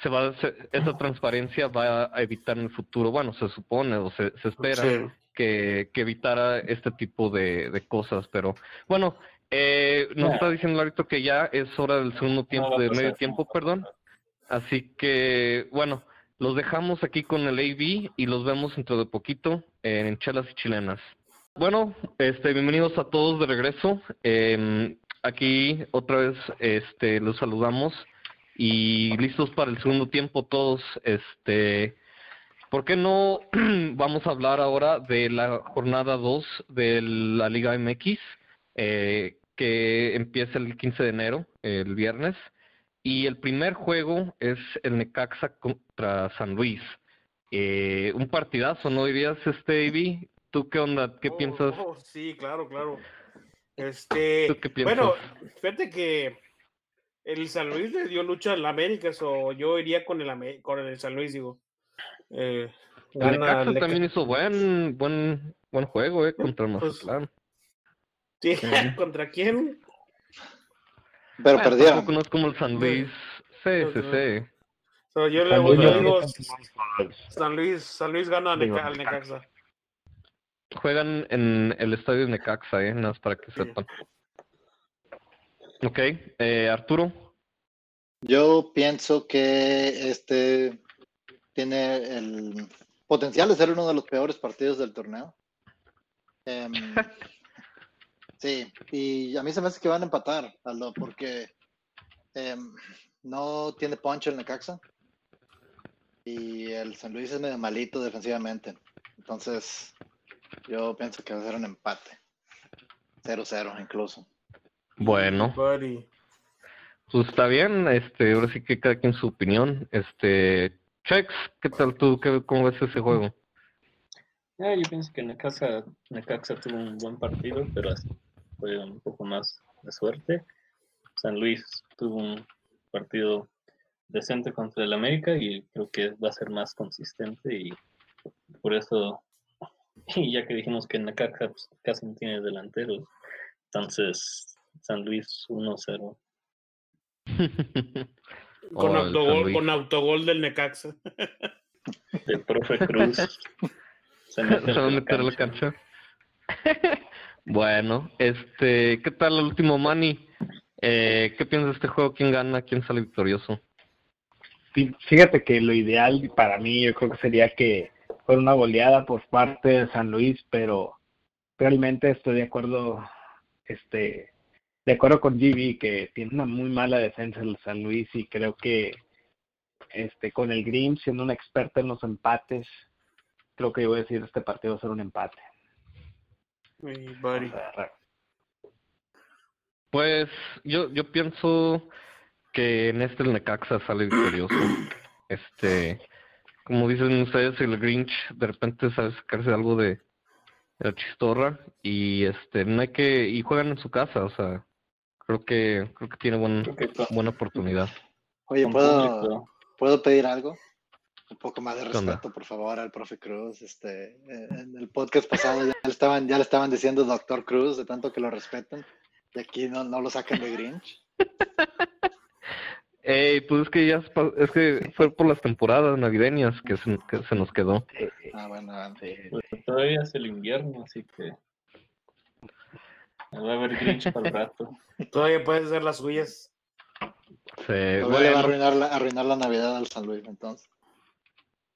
se va a hacer- esa transparencia va a evitar en el futuro bueno se supone o se, se espera Sí. Que, que evitara este tipo de, de cosas pero bueno eh, nos está diciendo ahorita que ya es hora del segundo tiempo va a de pasar, medio no tiempo perdón. Así que, bueno, los dejamos aquí con el AV y los vemos dentro de poquito en Chelas y Chilenas. Bueno, este, bienvenidos a todos de regreso. Em, aquí otra vez este, los saludamos y listos para el segundo tiempo todos. Este, ¿Por qué no vamos a hablar ahora de la jornada 2 de la Liga MX eh, que empieza el 15 de enero, el viernes? Y el primer juego es el Necaxa contra San Luis. Eh, un partidazo, ¿no dirías, este, Ivy? ¿Tú qué onda? ¿Qué Oh, piensas? oh, sí, claro, claro. Este, ¿Tú qué piensas? bueno, fíjate que el San Luis le dio lucha al América, o yo iría con el, con el San Luis, digo. Eh, gana Necaxa también hizo buen, buen, buen juego, ¿eh? Contra el Pues, Mazatlán. Sí. ¿Contra quién? Pero Bueno, perdieron. tampoco no es como el San Luis. Sí, sí, sí. So, yo le San voy- Luis digo. San Luis, San Luis gana Neca- al Necaxa. Juegan en el estadio de Necaxa, ¿eh? Nada más para que Sí. sepan. Ok, eh, Arturo. Yo pienso que este tiene el potencial de ser uno de los peores partidos del torneo. Em, sí, y a mí se me hace que van a empatar, Aldo, porque em, no tiene punch el Necaxa y el San Luis es medio malito defensivamente. Entonces, yo pienso que va a ser un empate. 0-0 incluso. Bueno, Buddy. pues está bien. Este, ahora sí que cada quien su opinión. Este, Chex, ¿qué tal tú? ¿Qué, ¿Cómo ves ese juego? Ah, yo pienso que Necaxa, Necaxa tuvo un buen partido, pero fue un poco más de suerte. San Luis tuvo un partido decente contra el América y creo que va a ser más consistente y por eso, y ya que dijimos que Necaxa pues, casi no tiene delanteros, entonces San Luis 1-0. Con, Oh, autogol, con autogol del Necaxa. El profe Cruz se meter a la cancha. bueno, este, ¿qué tal el último Manny? Eh, ¿Qué piensas de este juego? ¿Quién gana? ¿Quién sale victorioso? Fí- Fíjate que lo ideal para mí yo creo que sería que fuera una goleada por parte de San Luis, pero realmente estoy de acuerdo, este, de acuerdo con GB que tiene una muy mala defensa el San Luis y creo que este, con el Grim siendo un experto en los empates, creo que yo voy a decir este partido va a ser un empate. Buddy. Pues yo, yo pienso que en este el Necaxa sale victorioso. Este, como dicen ustedes, el Grinch de repente sabe sacarse algo de, de la chistorra y este no hay que y juegan en su casa, o sea, creo que creo que tiene buen, buena oportunidad. Oye, ¿puedo. ¿puedo pedir algo? Un poco más de respeto, por favor, al profe Cruz. Este, eh, en el podcast pasado ya le estaban, ya le estaban diciendo Doctor Cruz, de tanto que lo respetan. Y aquí no, no lo sacan de Grinch. Ey, pues es que ya es, que fue por las temporadas navideñas que se, que se nos quedó. Ah, bueno, bueno. sí, Pues todavía es el invierno, así que va a haber Grinch para el rato. Todavía puedes hacer las suyas. Sí, va a arruinar la, arruinar la Navidad al San Luis, entonces.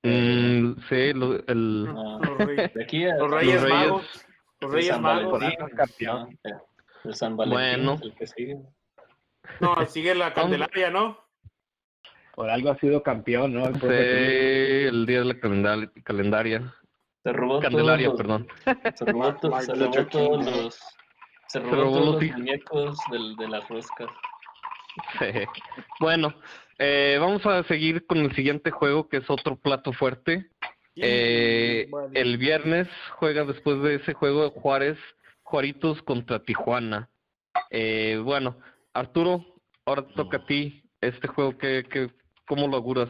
mm, sí, lo- el, No, Los Reyes, de aquí a los Reyes Reyes- Magos. Los Reyes San Magos. Eh, El San Valentín Bueno. es el que sigue. No, sigue la Candelaria, ¿no? por algo ha sido campeón, ¿no? El sí, día de la calendar- calendaria. Se robó Candelaria, todos los- perdón. Se robó, se robó todos los. Se robó, robó todos los muñecos del, de las roscas. Sí. Bueno, eh, vamos a seguir con el siguiente juego, que es otro plato fuerte. Eh, Bueno. el viernes juega después de ese juego Juárez, Juaritos contra Tijuana. Eh, bueno, Arturo, ahora te toca a ti. Este juego, ¿qué, qué, ¿cómo lo auguras?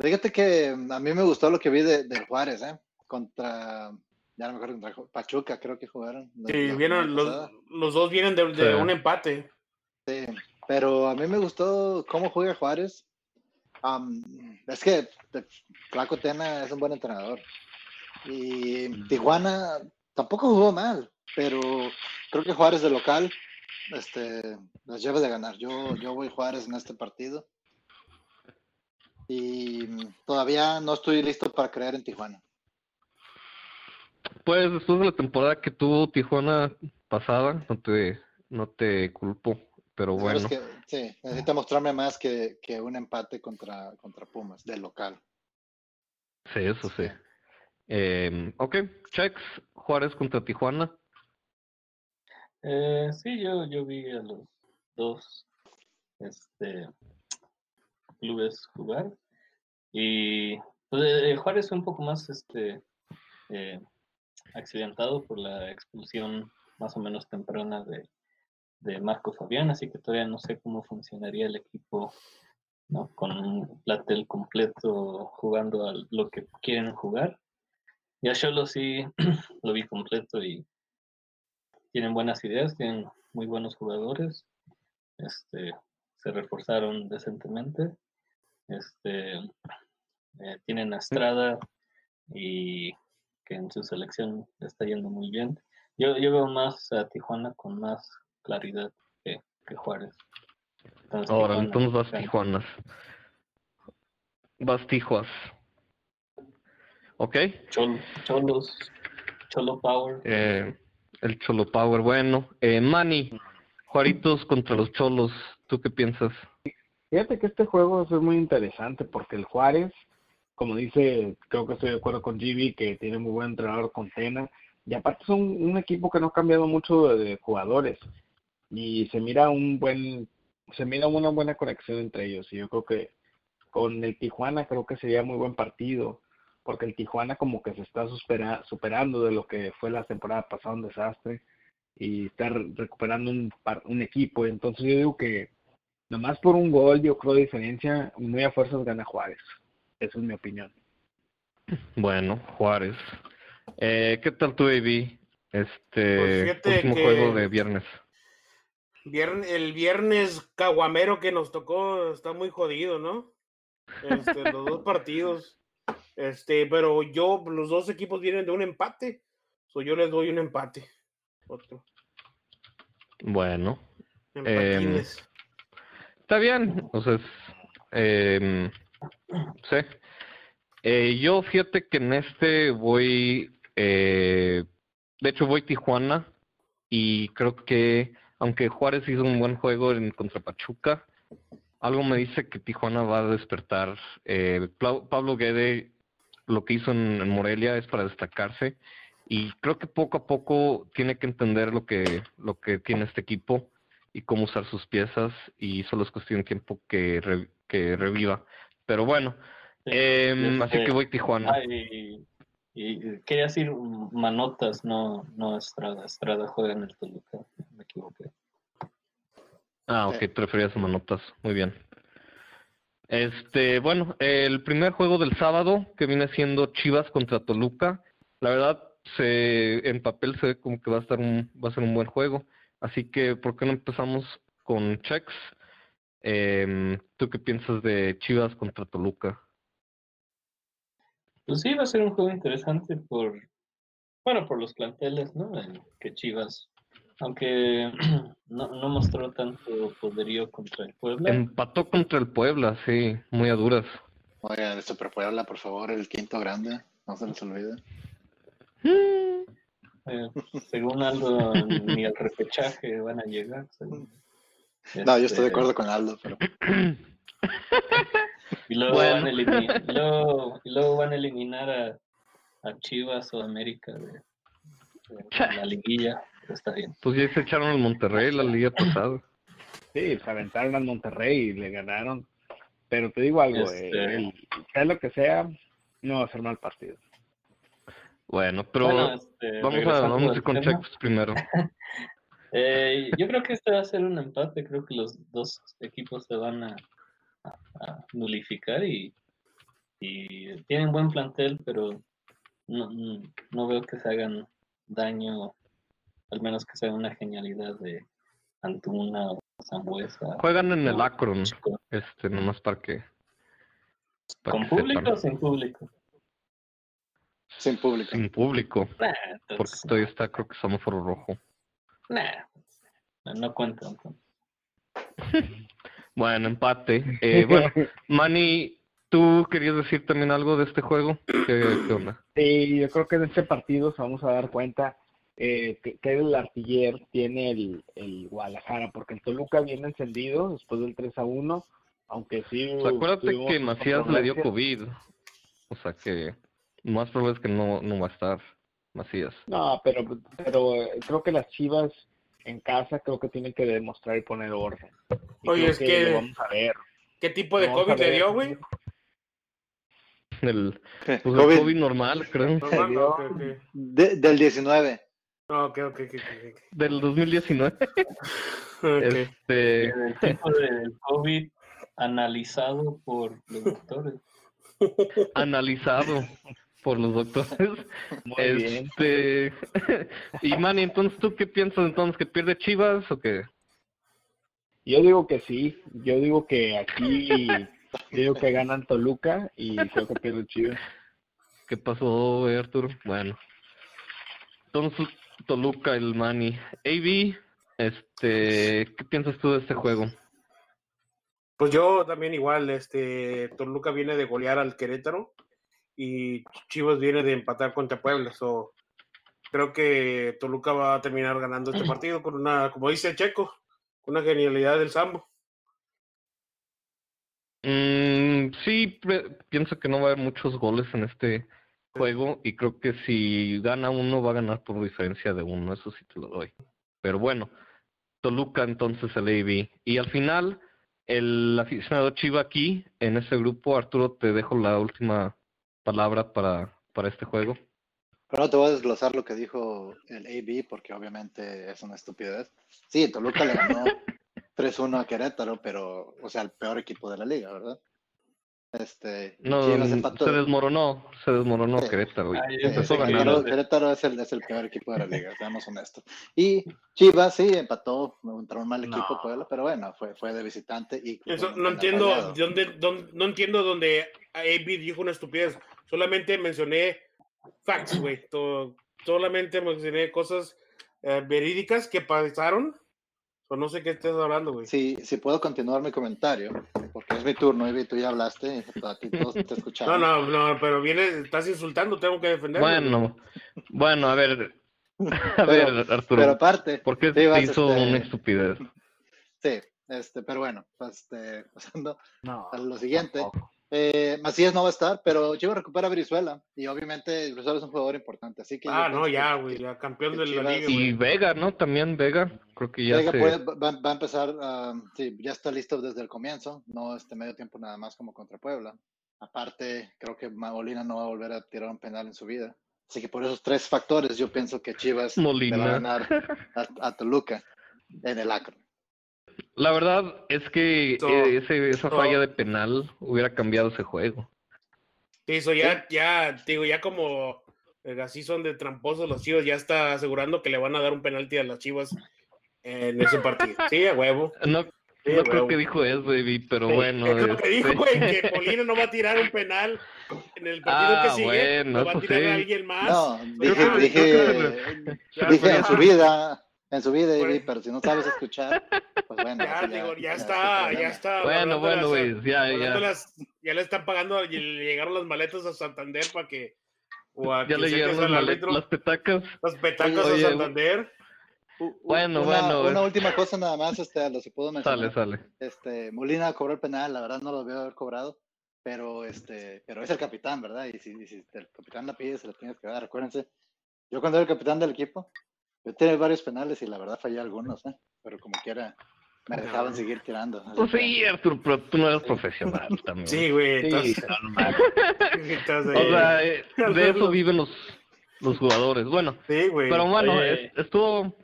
Fíjate que mm, a mí me gustó lo que vi de, de Juárez, ¿eh? Contra, ya no me acuerdo, contra Pachuca, creo que jugaron. Sí, jornada los, los dos vienen de, de Sí. un empate. Sí, pero a mí me gustó cómo juega Juárez. Es que te- Flaco Tena es un buen entrenador. Y Tijuana tampoco jugó mal, pero creo que Juárez de local este, las lleva de ganar. Yo, yo voy Juárez en este partido. Y todavía no estoy listo para creer en Tijuana. Pues después de la temporada que tuvo Tijuana pasada, no te, no te culpo, pero bueno. que, sí, necesita mostrarme más que, que un empate contra, contra Pumas, de local. Sí, eso sí. Eh, ok, checks, Juárez contra Tijuana. Eh, sí, yo, yo vi a los dos este, clubes jugar. Y pues, eh, Juárez fue un poco más este, eh, accidentado por la expulsión más o menos temprana de, de Marco Fabián, así que todavía no sé cómo funcionaría el equipo ¿no? con un platel completo jugando a lo que quieren jugar. Y a Cholo sí lo vi completo y tienen buenas ideas, tienen muy buenos jugadores, este, se reforzaron decentemente, este, eh, tienen a Estrada y que en su selección le está yendo muy bien. Yo, yo veo más a Tijuana con más claridad que, que Juárez. Entonces, Ahora, Tijuana entonces vas gana. Tijuanas. Vas Tijuas. Ok. Chol- Cholos, Cholo Power. Eh, el Cholo Power, bueno. Eh, Manny, Juaritos contra los Cholos. ¿Tú qué piensas? Fíjate que este juego es muy interesante porque el Juárez, como dice, creo que estoy de acuerdo con GB, que tiene muy buen entrenador con Tena, y aparte son un equipo que no ha cambiado mucho de, jugadores. Y se mira un buen, se mira una buena conexión entre ellos. Y yo creo que con el Tijuana creo que sería muy buen partido porque el Tijuana como que se está supera- superando de lo que fue la temporada pasada un desastre y está re- recuperando un, un equipo, entonces yo digo que Nomás por un gol, yo creo, diferencia, muy a fuerzas gana Juárez. Esa es mi opinión. Bueno, Juárez. Eh, ¿Qué tal tu AB? Pues Este fíjate último que- juego de viernes. Vierne- el viernes caguamero que nos tocó está muy jodido, ¿no? Este, los dos partidos. Este, pero yo, los dos equipos vienen de un empate. So yo les doy un empate. Otro. Bueno, Empatines. está bien. O sea, es, em, sí. Eh, yo fíjate que en este voy, eh, de hecho voy Tijuana y creo que aunque Juárez hizo un buen juego en contra Pachuca, algo me dice que Tijuana va a despertar. Eh, Pablo Guede, lo que hizo en, en Morelia es para destacarse y creo que poco a poco tiene que entender lo que lo que tiene este equipo y cómo usar sus piezas y solo es cuestión de tiempo que re- que reviva. Pero bueno, Sí, em, así que voy Tijuana. Ah, y, y quería decir Manotas, no, no Estrada. Estrada juega en el Toluca, me equivoqué. Ah, ok, te referías a manotas. Muy bien. Este, bueno, el primer juego del sábado, que viene siendo Chivas contra Toluca, la verdad, se, en papel se ve como que va a estar un, va a ser un buen juego. Así que, ¿por qué no empezamos con Chex? Em, ¿Tú qué piensas de Chivas contra Toluca? Pues sí, va a ser un juego interesante por, bueno, por los planteles, ¿no? En que Chivas, aunque no, no mostró tanto poderío contra el Puebla, Empató contra el Puebla, sí, muy a duras. Oiga, de Super Puebla, por favor, el quinto grande, no se les olvide. eh, según Aldo, ni al repechaje van a llegar. según- No, yo estoy de Este, acuerdo con Aldo, pero Y luego, Bueno. van a eliminar, y luego, y luego van a eliminar a, a Chivas o América de, de la liguilla. Está bien. Pues ya se echaron al Monterrey la liga pasada. Sí, se aventaron al Monterrey y le ganaron. Pero te digo algo, eh, Este- el- sea lo que sea, no va a ser mal partido. Bueno, pero Bueno, este, vamos a, vamos a ir con Chex primero. eh, yo creo que este va a ser un empate. Creo que los dos equipos se van a, a- a nulificar y, y tienen buen plantel, pero no, no- no veo que se hagan daño, al menos que sea una genialidad de Antuna o Zambuesa. Juegan en el Akron, este, nomás para que. para ¿Con que público sepan. o sin público? sin público. Sin público, Nah, porque todavía está, creo que semáforo rojo. Nah, no, no cuenta. entonces. Bueno, empate. Eh, bueno, Manny, ¿tú querías decir también algo de este juego? ¿Qué, qué onda? Sí, yo creo que en este partido se vamos a dar cuenta eh, que, que el artiller tiene el, el Guadalajara, porque el Toluca viene encendido después del 3 a 1, aunque sí. O sea, acuérdate que Macías le dio. COVID. O sea que más probable es que no, no va a estar Macías. No, pero, pero eh, creo que las Chivas en casa creo que tienen que demostrar y poner orden. Y Oye, creo es que- lo vamos a ver. ¿Qué tipo de COVID le dio, güey? El, pues el COVID. COVID normal, creo. Normal, dio- ok, ok. De- del 19. Ah, Ok, ok, ok, Del 2019. ok. Ok. Este, El tipo de COVID analizado por los doctores. analizado por los doctores. Muy bien. Este, y Manny, entonces, ¿tú qué piensas entonces? ¿Que pierde Chivas o qué? Yo digo que sí, yo digo que aquí, yo digo que ganan Toluca y creo que pierde Chivas. ¿Qué pasó, Arturo? Bueno. Entonces, Toluca, el Manny. AB, este, ¿qué piensas tú de este juego? Pues yo también igual, este, Toluca viene de golear al Querétaro y Chivas viene de empatar contra Puebla. So, creo que Toluca va a terminar ganando este partido con una, como dice Checo, una genialidad del Sambo. Mm, sí, pienso que no va a haber muchos goles en este juego y creo que si gana uno va a ganar por diferencia de uno, eso sí te lo doy. Pero bueno, Toluca entonces el AB. Y al final, el aficionado Chiva aquí, en este grupo, Arturo, te dejo la última palabra para, para este juego. Pero no te voy a desglosar lo que dijo el AB porque obviamente es una estupidez. Sí, Toluca le ganó 3-1 a Querétaro, pero, o sea, el peor equipo de la liga, ¿verdad? Este, No, Chivas empató. se desmoronó, se desmoronó Sí. Querétaro. y Ay, Sí, empezó sí, ganando. Querétaro, Querétaro es el, es el peor equipo de la liga, seamos honestos. Y Chivas sí empató contra un mal equipo, No. Puebla, pero bueno, fue, fue de visitante y Eso bueno, no entiendo, dónde, dónde- no entiendo dónde AB dijo una estupidez. Solamente mencioné facts, güey. Solamente mencioné cosas eh, verídicas que pasaron. O no sé qué estás hablando, güey. Si, si puedo continuar mi comentario, porque es mi turno, Ivy, tú ya hablaste, a ti todos te No, escucharon. no, no, pero viene, estás insultando, tengo que defender. Bueno, bueno, a ver, a Pero- ver, Arturo, Pero aparte, ¿por qué te hizo este, una estupidez? Sí, Este, pero bueno, pues, este, pasando No. a lo siguiente. tampoco. Eh, Macías no va a estar, pero Chivas recupera a Brizuela y obviamente Brizuela es un jugador importante, así que Ah, no, ya, güey, ya campeón de la liga, Y. Vega, ¿no? También Vega. Creo que ya Vega se... puede- va, va a empezar, ah, sí, ya está listo desde el comienzo, no este medio tiempo nada más como contra Puebla. Aparte, creo que Molina no va a volver a tirar un penal en su vida. Así que por esos tres factores yo pienso que Chivas va a ganar a, a Toluca en el Acro. La verdad es que So- eh, ese- esa so- falla de penal hubiera cambiado ese juego. Sí, eso ya, ya, digo, ya como eh, así son de tramposos los chivas, ya está asegurando que le van a dar un penalti a las chivas en ese partido. Sí, a huevo. No, Sí, no a creo huevo. que dijo eso, baby, pero Sí, bueno. es lo que dijo, este- güey, que Molina no va a tirar un penal en el partido Ah, que sigue, bueno, lo va a eso tirar sí. alguien más. No, Creo dije, dije, creo Ya, dije pero- en su vida, en su vida, Bueno. Ivy, pero si no sabes escuchar, pues bueno. Ya, eso digo, ya es está, ya está. Bueno, bueno, güey, ya, ya. las- ya le están pagando y le llegaron las maletas a Santander para que. O a Ya le que llegaron las, el malet- árbitro, las petacas. las petacas Oye, a Santander. U- Bueno, una, bueno, Una última cosa nada más, este, lo si puedo mencionar. Sale, sale. Este, Molina cobró el penal, la verdad no lo veo haber cobrado, pero este, pero es el capitán, ¿verdad? Y si, y si el capitán la pide, se la tienes que dar. Recuérdense, yo cuando era el capitán del equipo, yo tenía varios penales y la verdad fallé algunos, ¿eh? Pero como quiera, me dejaban seguir tirando. así Pues sí, Arturo, pero tú no eres profesional también. Sí, güey. Sí, entonces- O sea, eh, de eso viven los, los jugadores. Bueno, sí, güey. pero bueno, Oye. estuvo...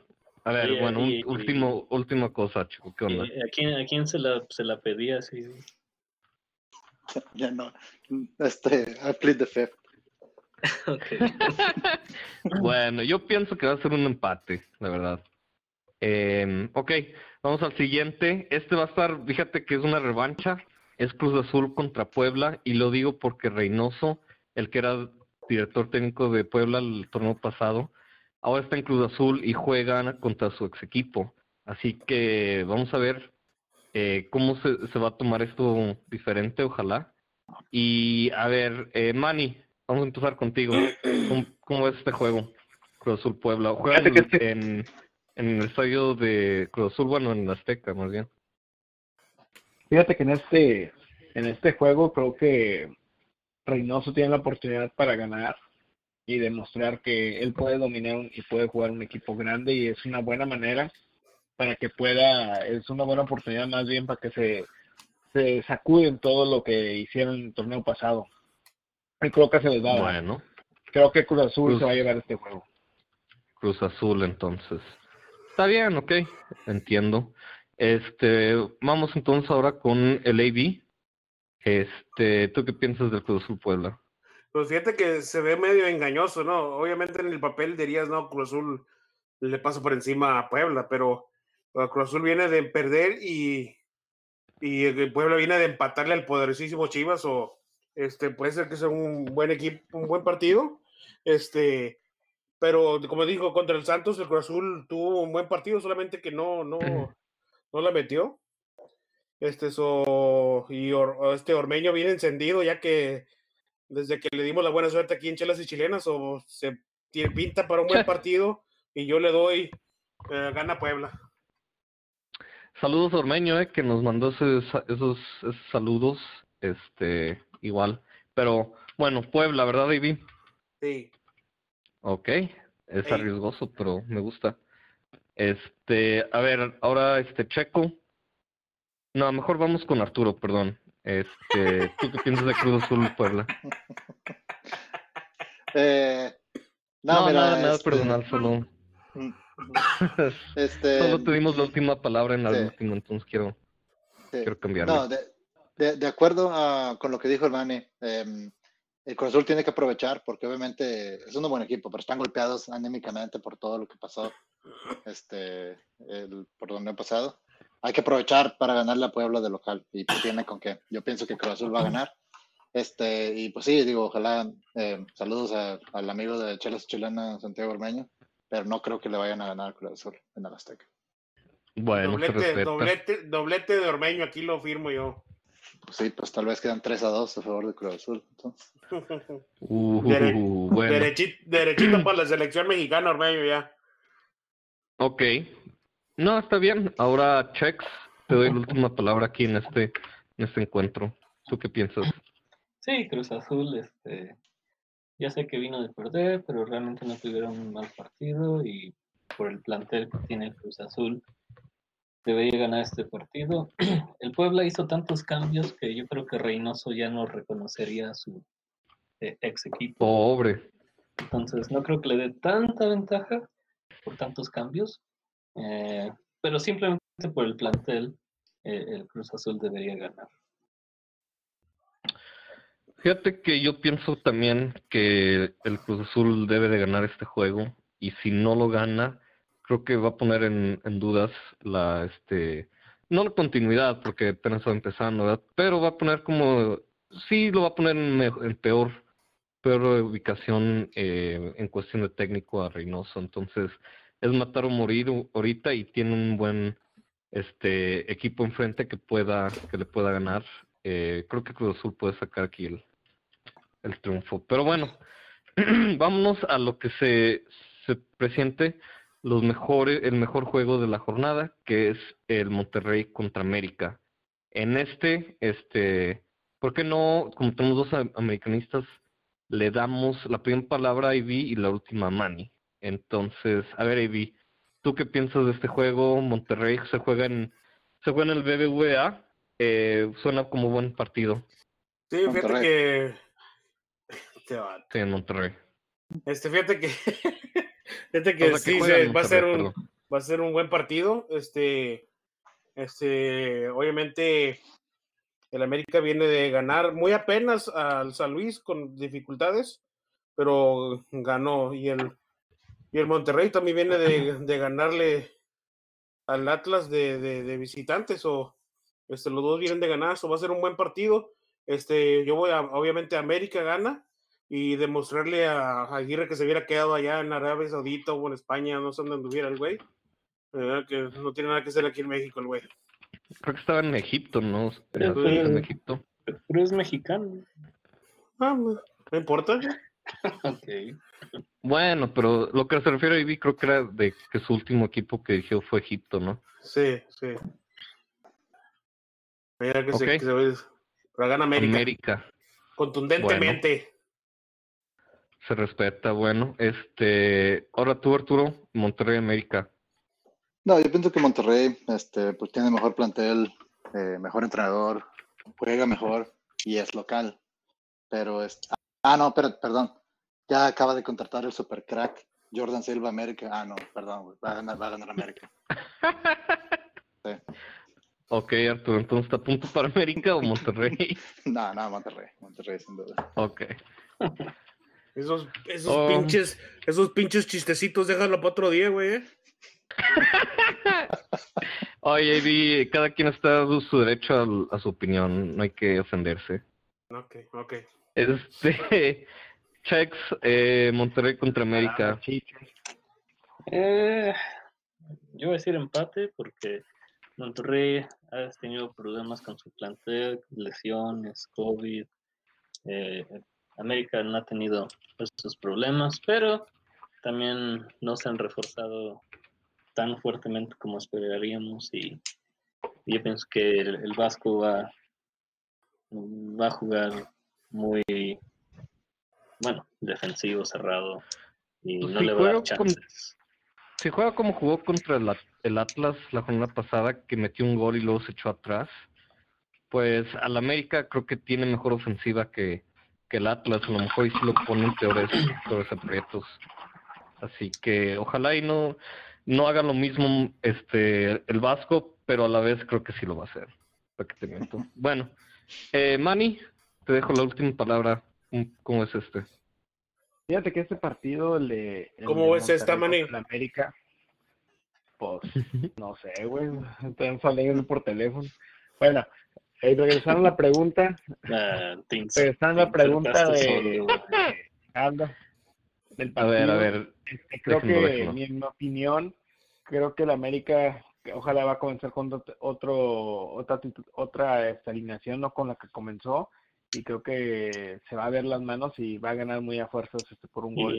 A ver, bueno, un y- último, última cosa, chico, ¿qué onda? ¿Y ¿A quién, a quién se, la, se la pedía así? Ya no, este, I plead the fifth. Bueno, yo pienso que va a ser un empate, la verdad. Eh, ok, vamos al siguiente. Este va a estar, fíjate que es una revancha. Es Cruz Azul contra Puebla y lo digo porque Reynoso, el que era director técnico de Puebla el torneo pasado, ahora está en Cruz Azul y juegan contra su ex equipo. Así que vamos a ver eh, cómo se, se va a tomar esto diferente, ojalá. Y a ver, eh, Manny, vamos a empezar contigo. ¿Cómo, cómo ves este juego? Cruz Azul Puebla. Juegan este- en, en el estadio de Cruz Azul, bueno, en Azteca más bien. Fíjate que en este, en este juego creo que Reynoso tiene la oportunidad para ganar y demostrar que él puede dominar y puede jugar un equipo grande y es una buena manera para que pueda, es una buena oportunidad más bien para que se, se sacuden todo lo que hicieron en el torneo pasado. Y creo que se les va a dar. Bueno, Creo que Cruz Azul Cruz- se va a llevar este juego. Cruz Azul entonces. Está bien, ok, entiendo. Este, vamos entonces ahora con el AB. Este, ¿tú qué piensas del Cruz Azul Puebla? Pues fíjate que se ve medio engañoso, ¿no? Obviamente en el papel dirías, no, Cruz Azul le pasa por encima a Puebla, pero Cruz Azul viene de perder y, y el Puebla viene de empatarle al poderosísimo Chivas, o este puede ser que sea un buen equipo, un buen partido. Este, pero como dijo, contra el Santos, el Cruz Azul tuvo un buen partido, solamente que no, no, no la metió. Este, so, y Or- este Ormeño viene encendido, ya que desde que le dimos la buena suerte aquí en Chelas y Chilenas, o se pinta para un buen partido y yo le doy eh, gana Puebla. Saludos a Ormeño, eh, que nos mandó esos, esos, esos saludos, este, igual. Pero, bueno, Puebla, ¿verdad, David? Sí. Ok, es arriesgoso, pero me gusta. Este, a ver, ahora este Checo. No, mejor vamos con Arturo, perdón. Este, ¿tú qué piensas de Cruz Azul Puebla? Eh, no, No, mira, nada, nada este, personal, solo, este, solo te dimos la última palabra en la sí. última, entonces quiero, sí. quiero cambiarle. No, de, de, de acuerdo a- con lo que dijo el Mane, em, el Cruz Azul tiene que aprovechar porque obviamente es un buen equipo, pero están golpeados anímicamente por todo lo que pasó este, el, por donde ha pasado. Hay que aprovechar para ganarle a Puebla de local y tiene con qué. Yo pienso que Cruz Azul va a ganar. Este, y pues sí, digo, ojalá, eh, saludos a- al amigo de Chelas Chilena, Santiago Ormeño, pero no creo que le vayan a ganar a Cruz Azul en el Azteca. Bueno, doblete, doblete, doblete de Ormeño, aquí lo firmo yo. Pues sí, pues tal vez quedan 3 a 2 a favor de Cruz Azul. entonces. Uh, Dere- bueno, Derechito, derechito para la selección mexicana, Ormeño, ya. ok. No, está bien. Ahora Chex, te doy la última palabra aquí en este, en este encuentro. ¿Tú qué piensas? Sí, Cruz Azul, este, ya sé que vino de perder, pero realmente no tuvieron un mal partido y por el plantel que tiene el Cruz Azul, debería ganar este partido. El Puebla hizo tantos cambios que yo creo que Reynoso ya no reconocería a su eh, ex equipo. Pobre. Entonces no creo que le dé tanta ventaja por tantos cambios, eh, pero simplemente por el plantel eh, el Cruz Azul debería ganar. Fíjate que yo pienso también que el Cruz Azul debe de ganar este juego y si no lo gana, creo que va a poner en, dudas la, este, no la continuidad porque apenas va empezando, ¿verdad? pero va a poner como, sí lo va a poner en, en peor, peor ubicación eh, en cuestión de técnico a Reynoso, entonces es matar o morir ahorita y tiene un buen este equipo enfrente que pueda que le pueda ganar. Eh, creo que Cruz Azul puede sacar aquí el, el triunfo. Pero bueno, vámonos a lo que se, se presiente los mejores, el mejor juego de la jornada, que es el Monterrey contra América. En este, este, ¿por qué no, como tenemos dos am- americanistas, le damos la primera palabra a Ivy y la última a Manny? Entonces, a ver, Ivy, ¿tú qué piensas de este juego? Monterrey se juega en, se juega en el BBVA, eh, suena como buen partido, Sí, fíjate Monterrey. que. Te va- sí, en Monterrey. Este, fíjate que. fíjate que O sea, sí, se- va a ser un. perdón. va a ser un buen partido. Este, este, obviamente, el América viene de ganar muy apenas al San Luis con dificultades, pero ganó. Y el, y el Monterrey también viene de, de ganarle al Atlas de, de, de visitantes. O este, los dos vienen de ganar, so va a ser un buen partido. Este, yo voy a, obviamente, América gana y demostrarle a a Aguirre que se hubiera quedado allá en Arabia Saudita o en España, no sé dónde anduviera el güey. Eh, que no tiene nada que hacer aquí en México el güey. Creo que estaba en Egipto, ¿no? Pero- en Egipto. Pero es mexicano. Ah, no importa. Bueno, pero lo que se refiere a Ivy creo que era de que su último equipo que eligió fue Egipto, ¿no? Sí, sí. Mira que se, Ok. que se ve- pero gana América. América. Contundentemente. Se respeta, bueno. Este, ahora tú, Arturo, Monterrey, América. No, yo pienso que Monterrey este, pues tiene mejor plantel, eh, mejor entrenador, juega mejor y es local. Pero es... Ah, no, pero, perdón. Ya acaba de contratar el super crack Jordan Silva América. Ah, no, perdón, va a ganar, va a ganar América. Ok, Arturo, entonces ¿está a punto para América o Monterrey? No, no, Monterrey, Monterrey sin duda. ok. Esos, esos Oh. pinches, esos pinches chistecitos, déjalo para otro día, güey. eh. Oye, Ivy, cada quien está a su derecho a, su opinión, no hay que ofenderse. Ok, ok. Este, Chex, eh, Monterrey contra América. Ah. Eh, yo voy a decir empate porque Monterrey ha tenido problemas con su plantel, lesiones, COVID. eh, América no ha tenido esos problemas, pero también no se han reforzado tan fuertemente como esperaríamos y yo pienso que el, el Vasco va, va a jugar muy, bueno, defensivo, cerrado y Pues no si le va a dar con- chances. Si juega como jugó contra el, el Atlas la jornada pasada, que metió un gol y luego se echó atrás, pues al América creo que tiene mejor ofensiva que, que el Atlas, a lo mejor y si lo ponen peores, peores aprietos. Así que ojalá y no, no haga lo mismo este el Vasco, pero a la vez creo que sí lo va a hacer. ¿Para qué te miento? Bueno, eh, Manny, te dejo la última palabra. ¿Cómo es este? Fíjate que este partido el de el ¿Cómo de ves esta, Manny? el América, pues no sé, güey, están saliendo por teléfono. Bueno, eh, regresando a la pregunta, Ah, ins- regresando a la pregunta de solo, A ver, a ver. este, creo que en mi opinión, creo que el América ojalá va a comenzar con ot- otro otra otra este, alineación no con la que comenzó y creo que se va a ver las manos y va a ganar muy a fuerzas este por un gol.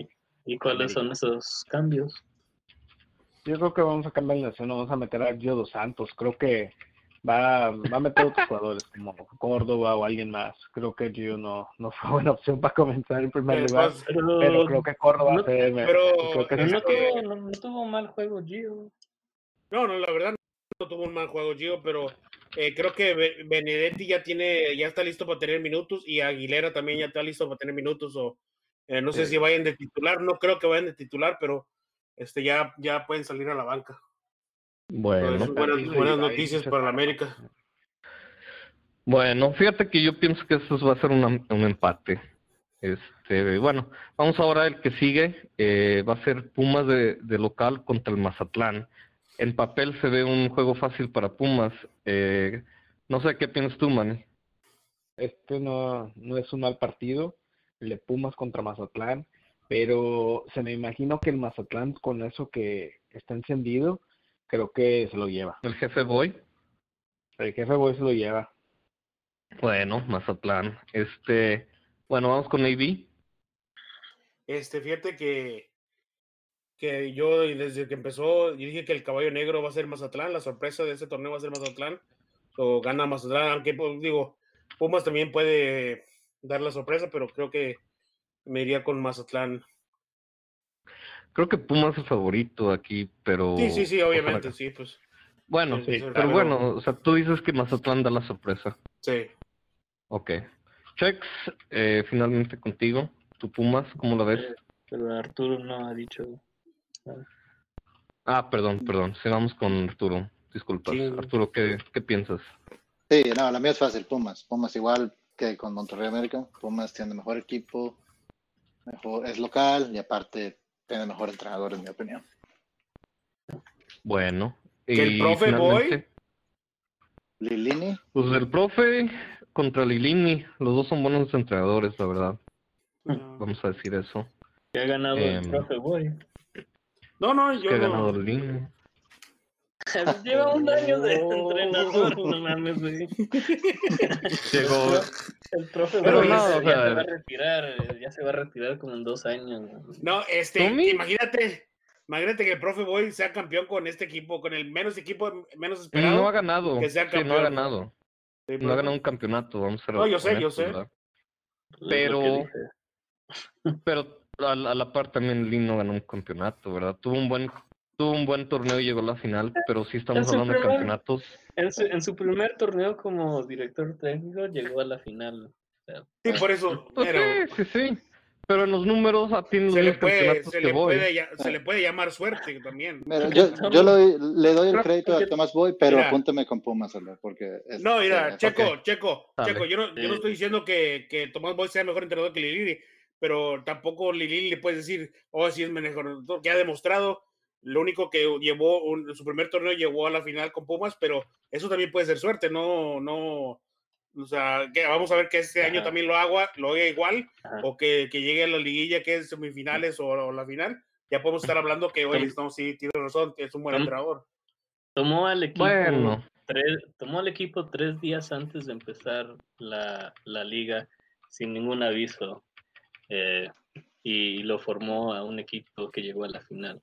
¿Y, ¿Y cuáles son esos cambios? Yo creo que vamos a cambiar la nación, vamos a meter a Gio dos Santos. Creo que va, va a meter otros jugadores como Córdoba o alguien más. Creo que Gio no, no fue buena opción para comenzar en primer lugar, pues, Pero, pero creo que Córdoba no- se me- pero- creo que pero no, tuvo, no, no tuvo mal juego Gio. No, no, la verdad no tuvo un mal juego Gio, pero eh, creo que Be- Benedetti ya tiene, ya está listo para tener minutos y Aguilera también ya está listo para tener minutos o eh, no sé Sí. si vayan de titular, no creo que vayan de titular, pero este ya, ya pueden salir a la banca. Bueno. Buenas, noticias para la. América. Bueno, fíjate que yo pienso que esto va a ser una- un empate. Este, bueno, vamos ahora el que sigue, eh, va a ser Pumas de, de local contra el Mazatlán. En papel se ve un juego fácil para Pumas. Eh, no sé qué piensas tú, Manny. Este no, no es un mal partido, el de Pumas contra Mazatlán, pero se me imagino que el Mazatlán con eso que está encendido, creo que se lo lleva. El jefe Boy. El jefe Boy se lo lleva. Bueno, Mazatlán. Este, bueno, vamos con AB. Este, fíjate que, que yo desde que empezó, yo dije que el caballo negro va a ser Mazatlán, la sorpresa de este torneo va a ser Mazatlán, o gana Mazatlán, aunque pues, digo, Pumas también puede dar la sorpresa, pero creo que me iría con Mazatlán. Creo que Pumas es el favorito aquí, pero... Sí, sí, sí, obviamente, sí, pues, Bueno, Sí, pero bueno, o sea, tú dices que Mazatlán da la sorpresa. sí. Ok. Chex, eh, finalmente contigo. Tu Pumas, ¿cómo lo ves? Pero Arturo no ha dicho. Ah, perdón, perdón. Sí, vamos con Arturo. Disculpas. Sí. Arturo, ¿qué, ¿qué piensas? Sí, no, la mía es fácil, Pumas. Pumas igual que con Monterrey América. Pumas tiene mejor equipo, mejor, es local y aparte tiene mejor entrenador, en mi opinión. Bueno. Que el y profe finalmente, Lilini, Pues el profe contra Lilini. Los dos son buenos entrenadores, la verdad. Vamos a decir eso. Que ha ganado Em, el profe Boy. No, no, yo Que ha no. ganado Lilini. Lleva un año de entrenador, no mames, güey. Llegó. El profe Pero Boy no, ya, o ya sea- se va a retirar, ya se va a retirar como en dos años. güey. No, este, imagínate, imagínate que el profe Boy sea campeón con este equipo, con el menos equipo, menos esperado. No ha ganado. que sea Sí, no ha campeón. ganado. Sí, No ha ganado un campeonato, vamos a ser No, yo sé, yo sé. Pero-. Pero a, la- a la par también Lin no ganó un campeonato, ¿verdad? Tuvo un buen tuvo un buen torneo y llegó a la final, pero sí estamos hablando de primer- campeonatos. En su, en su primer torneo como director técnico llegó a la final. O sea, Sí, por eso, Pues pero sí, sí, sí. Pero en los números ah, tiene los se le puede, campeonatos se que le voy. puede, ya- se le puede llamar suerte también. Mira, yo, yo le, le doy el crédito a Tomás Boy, pero Mira. apúntame con Pumas, porque es- No, mira, eh, Checo, ok. Checo, Dale. Checo, yo no, yo no estoy diciendo que, que Tomás Boy sea mejor entrenador que Lilini, pero tampoco Lilini le puedes decir, oh, sí es mejor, entrenador", que ha demostrado, lo único que llevó, un- su primer torneo llevó a la final con Pumas, pero eso también puede ser suerte, no, no, o sea, que vamos a ver que este año también lo haga, lo haga igual, Ajá. o que, que llegue a la liguilla que es semifinales o, o la final, ya podemos estar hablando que, oye, no, sí, tiene razón, es un buen entrenador. Tomó al equipo Bueno, tres, tomó al equipo tres días antes de empezar la, la liga sin ningún aviso eh, y lo formó a un equipo que llegó a la final.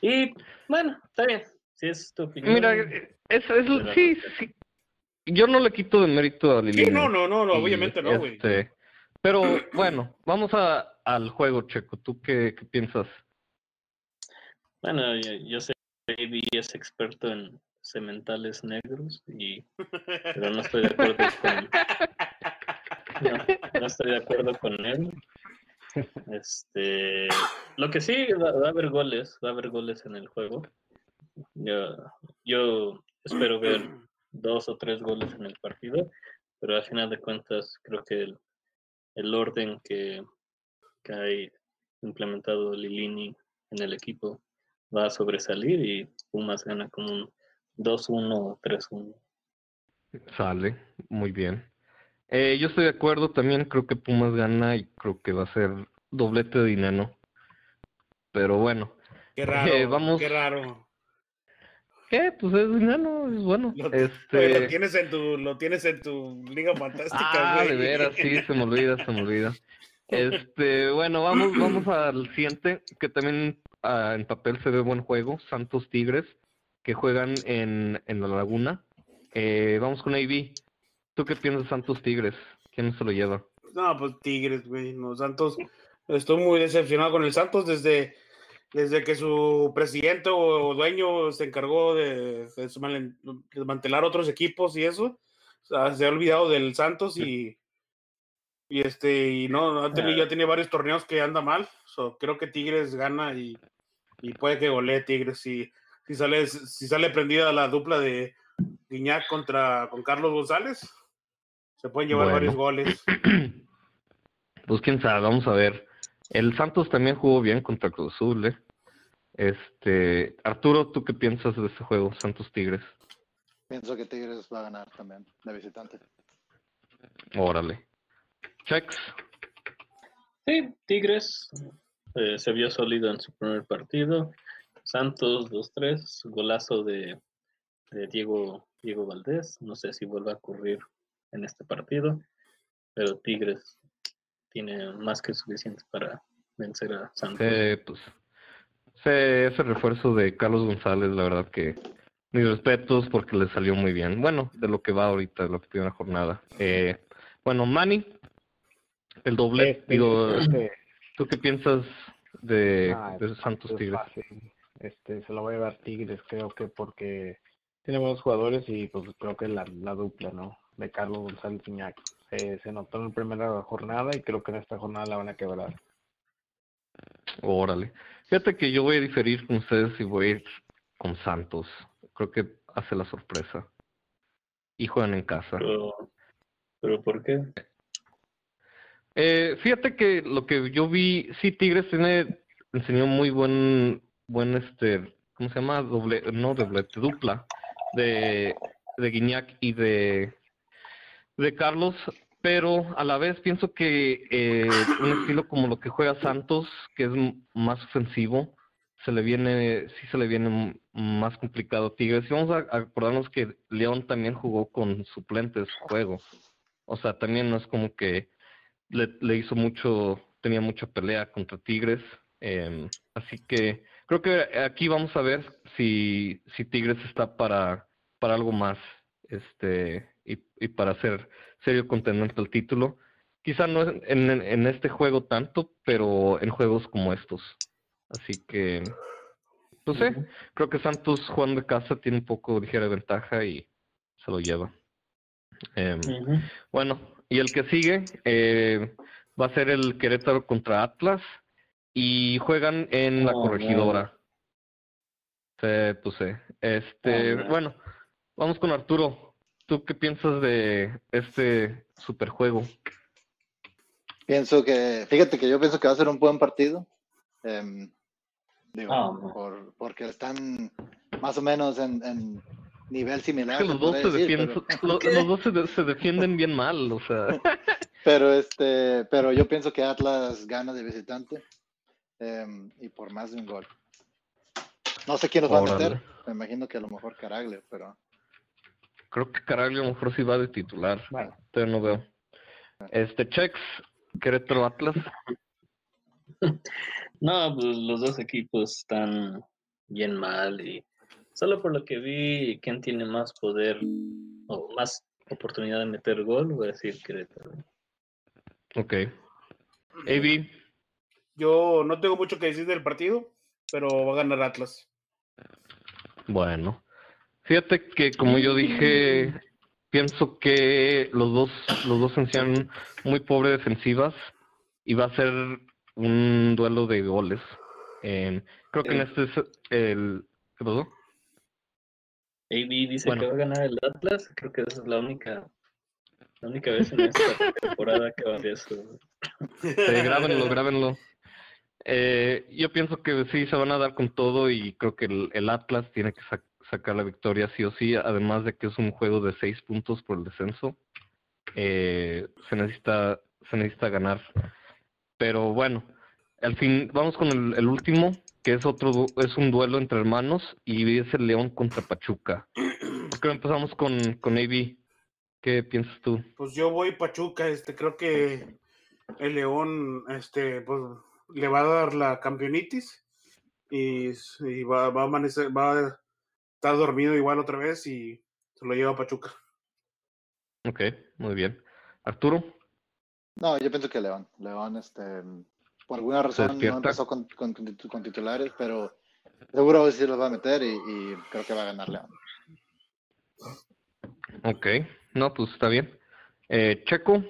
Y bueno, está bien. Si es tu opinión. mira, eh, es, es, Pero- sí, sí. Yo no le quito de mérito a Lilini. Sí, no, no, no, no, Y, obviamente no, güey. este, Pero bueno, vamos a, al juego, Checo. ¿Tú qué, qué piensas? Bueno, yo, yo sé que Baby es experto en sementales negros, y, pero no estoy de acuerdo con. No, no estoy de acuerdo con él. Este, lo que sí va, a haber goles, va a haber goles en el juego. Yo, yo espero ver dos o tres goles en el partido, pero al final de cuentas creo que el, el orden que, que hay implementado Lilini en el equipo va a sobresalir y Pumas gana con un 2-1 o 3-1. Sale, muy bien. Eh, yo estoy de acuerdo también, creo que Pumas gana y creo que va a ser doblete de dinero. Pero bueno, Qué raro, Eh, vamos- qué raro. ¿qué? Pues es dinero, es bueno. Lo, Este... lo tienes en tu, lo tienes en tu liga fantástica, Ah, güey. de veras, sí, se me olvida, se me olvida. Este, bueno, vamos, vamos al siguiente, que también ah, en papel se ve buen juego, Santos Tigres, que juegan en, en la Laguna. Eh, vamos con AB. ¿Tú qué piensas de Santos Tigres? ¿Quién se lo lleva? No, pues Tigres, güey. No, Santos. Estoy muy decepcionado con el Santos desde, desde que su presidente o dueño se encargó de, de desmantelar otros equipos y eso. O sea, se ha olvidado del Santos y, y este, y no, ha tenido- ya tiene varios torneos que anda mal. So, creo que Tigres gana y, y puede que golee Tigres. Si, si sale, si sale prendida la dupla de Guiñac contra con Carlos González, se pueden llevar Bueno. varios goles. Pues quién sabe, vamos a ver. El Santos también jugó bien contra Cruz Azul, ¿eh? Este, Arturo, ¿tú qué piensas de este juego, Santos Tigres? Pienso que Tigres va a ganar también de visitante. Órale. Chex, Sí, Tigres eh, se vio sólido en su primer partido. Santos 2-3, golazo de, de Diego, Diego Valdés. No sé si vuelva a ocurrir en este partido, pero Tigres tiene más que suficiente para vencer a Santos. eh, pues, ese, ese refuerzo de Carlos González, la verdad que mis respetos porque le salió muy bien. Bueno, de lo que va ahorita, de lo que tiene la jornada. Eh, bueno, Manny, el doble, Este, digo, este, ¿tú qué piensas de, ah, de Santos es Tigres? fácil. Este, se lo voy a llevar Tigres, creo que porque tiene buenos jugadores y pues creo que la, la dupla, ¿no? De Carlos González Iñaki. Se, se notó en la primera jornada y creo que en esta jornada la van a quebrar. Órale. Fíjate que yo voy a diferir con ustedes y voy a ir con Santos. Creo que hace la sorpresa. Y juegan en casa. Pero, pero ¿por qué? Eh, fíjate que lo que yo vi, sí, Tigres tiene, enseñó muy buen, buen este, ¿cómo se llama? Doble, no doblete, dupla de, de Guiñac y de, de Carlos, pero a la vez pienso que eh, un estilo como lo que juega Santos, que es más ofensivo, se le viene, sí se le viene más complicado a Tigres. Y vamos a acordarnos que León también jugó con suplentes juego. O sea, también no es como que le, le hizo mucho, tenía mucha pelea contra Tigres. eh, así que creo que aquí vamos a ver si, si Tigres está para, para algo más este y, y para ser serio contendiente al título. Quizá no en, en, en este juego tanto, pero en juegos como estos. Así que, no sé, creo que Santos jugando de casa tiene un poco ligera ventaja y se lo lleva. Em, bueno, y el que sigue eh, va a ser el Querétaro contra Atlas y juegan en la Oh, corregidora. Sí, pues. Este, Oh, no. bueno, vamos con Arturo. ¿Tú qué piensas de este superjuego? Pienso que, fíjate que yo pienso que va a ser un buen partido. Em, digo, Ah, por- porque están más o menos en, en nivel similar. Es que los dos, se decir, defienden, pero- lo- los dos se, de- se defienden bien mal, o sea. Pero este, pero yo pienso que Atlas gana de visitante em, y por más de un gol. No sé quién nos va a meter. Me imagino que a lo mejor Caraglio, pero Creo que Caraglio a lo mejor sí va de titular. Bueno. Pero no veo. Este, Chex, Querétaro Atlas. No, pues los dos equipos están bien mal y solo por lo que vi, quién tiene más poder o más oportunidad de meter gol, voy a decir Querétaro. Ok. AB, Yo no tengo mucho que decir del partido, pero va a ganar Atlas. Bueno, fíjate que como yo dije, pienso que los dos, los dos enseñan muy pobres defensivas y va a ser un duelo de goles. Eh, creo que en Eh. este es el... ¿Qué pasó? AB dice Bueno. que va a ganar el Atlas, creo que esa es la única la única vez en esta temporada que va a hacer eso. Eh, grábenlo, grábenlo. Eh, yo pienso que sí se van a dar con todo y creo que el, el Atlas tiene que sac- sacar la victoria sí o sí, además de que es un juego de seis puntos por el descenso. Eh, se necesita se necesita ganar. Pero bueno, al fin vamos con el, último, que es otro es un duelo entre hermanos y es el León contra Pachuca. ¿Por qué no empezamos con con AB? ¿Qué piensas tú? Pues yo voy Pachuca, este, creo que el León, este, pues le va a dar la campeonitis y, y va, va a amanecer, va a estar dormido igual otra vez y Se lo lleva Pachuca. Ok, muy bien. Arturo, No, yo pienso que León. León, este, por alguna razón no empezó con, con- con titu- con titulares, pero seguro hoy sí los va a meter y, y creo que va a ganar León. ok. No, pues está bien. Eh, Checo,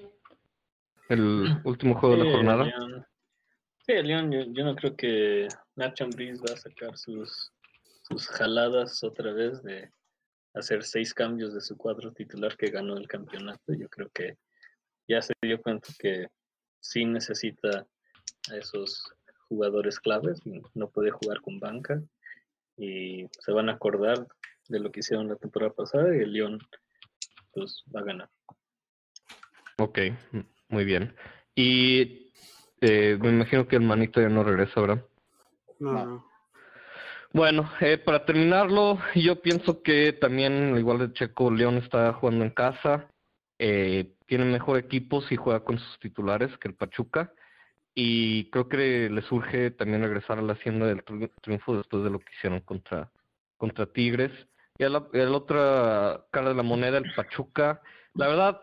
el último juego de la jornada. Sí, León, yo, yo no creo que Nacho Ambriz va a sacar sus, sus jaladas otra vez de hacer seis cambios de su cuadro titular que ganó el campeonato. Yo creo que ya se dio cuenta que sí necesita a esos jugadores claves, no puede jugar con banca y se van a acordar de lo que hicieron la temporada pasada y el León pues va a ganar. Ok, muy bien. Y eh, me imagino que el manito ya no regresa, ¿verdad? No, No. No. Bueno, eh, para terminarlo, yo pienso que también, igual de Checo, León está jugando en casa, eh, tiene mejor equipo si juega con sus titulares que el Pachuca, y creo que le surge también regresar a la hacienda del tri- triunfo después de lo que hicieron contra, contra Tigres. Y a la otra cara de la moneda, el Pachuca, la verdad,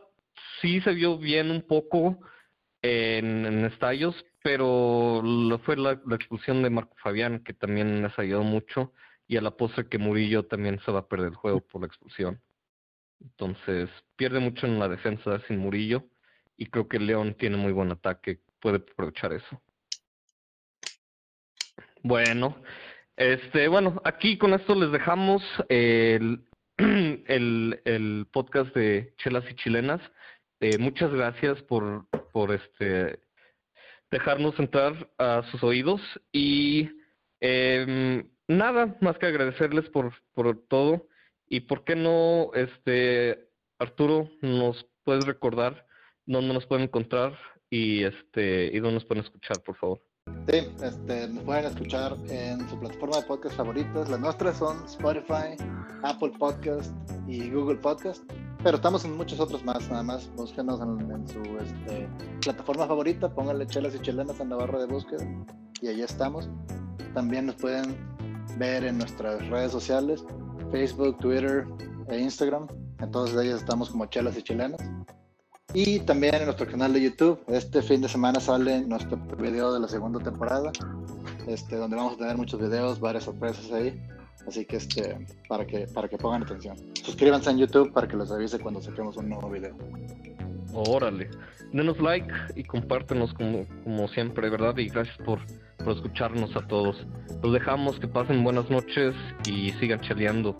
sí se vio bien un poco en, en estallos, pero lo fue la, la expulsión de Marco Fabián que también les ayudó mucho y a la postre que Murillo también se va a perder el juego por la expulsión. Entonces pierde mucho en la defensa sin Murillo y creo que León tiene muy buen ataque, puede aprovechar eso. Bueno, este, bueno, aquí con esto les dejamos el, el, el podcast de Chelas y Chilenas. Eh, muchas gracias por, por este dejarnos entrar a sus oídos y em, nada más que agradecerles por, por todo y por qué no este Arturo nos puedes recordar dónde nos pueden encontrar y este y dónde nos pueden escuchar por favor Sí, este, nos pueden escuchar en su plataforma de podcast favoritas. Las nuestras son Spotify, Apple Podcast y Google Podcast. Pero estamos en muchos otros más, nada más búsquenos en, su este, plataforma favorita, pónganle chelas y chilenas en la barra de búsqueda y ahí estamos. También nos pueden ver en nuestras redes sociales, Facebook, Twitter e Instagram. En todas ellas estamos como chelas y chilenas. Y también en nuestro canal de YouTube. Este fin de semana sale nuestro video de la segunda temporada, este, donde vamos a tener muchos videos, varias sorpresas ahí. Así que este, para que, para que pongan atención. Suscríbanse en YouTube para que les avise cuando saquemos un nuevo video. órale denos like y compártenos como, como siempre verdad y gracias por, por escucharnos a todos los dejamos que pasen buenas noches y sigan cheleando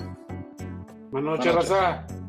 Buenas noches, Buenas noches. raza.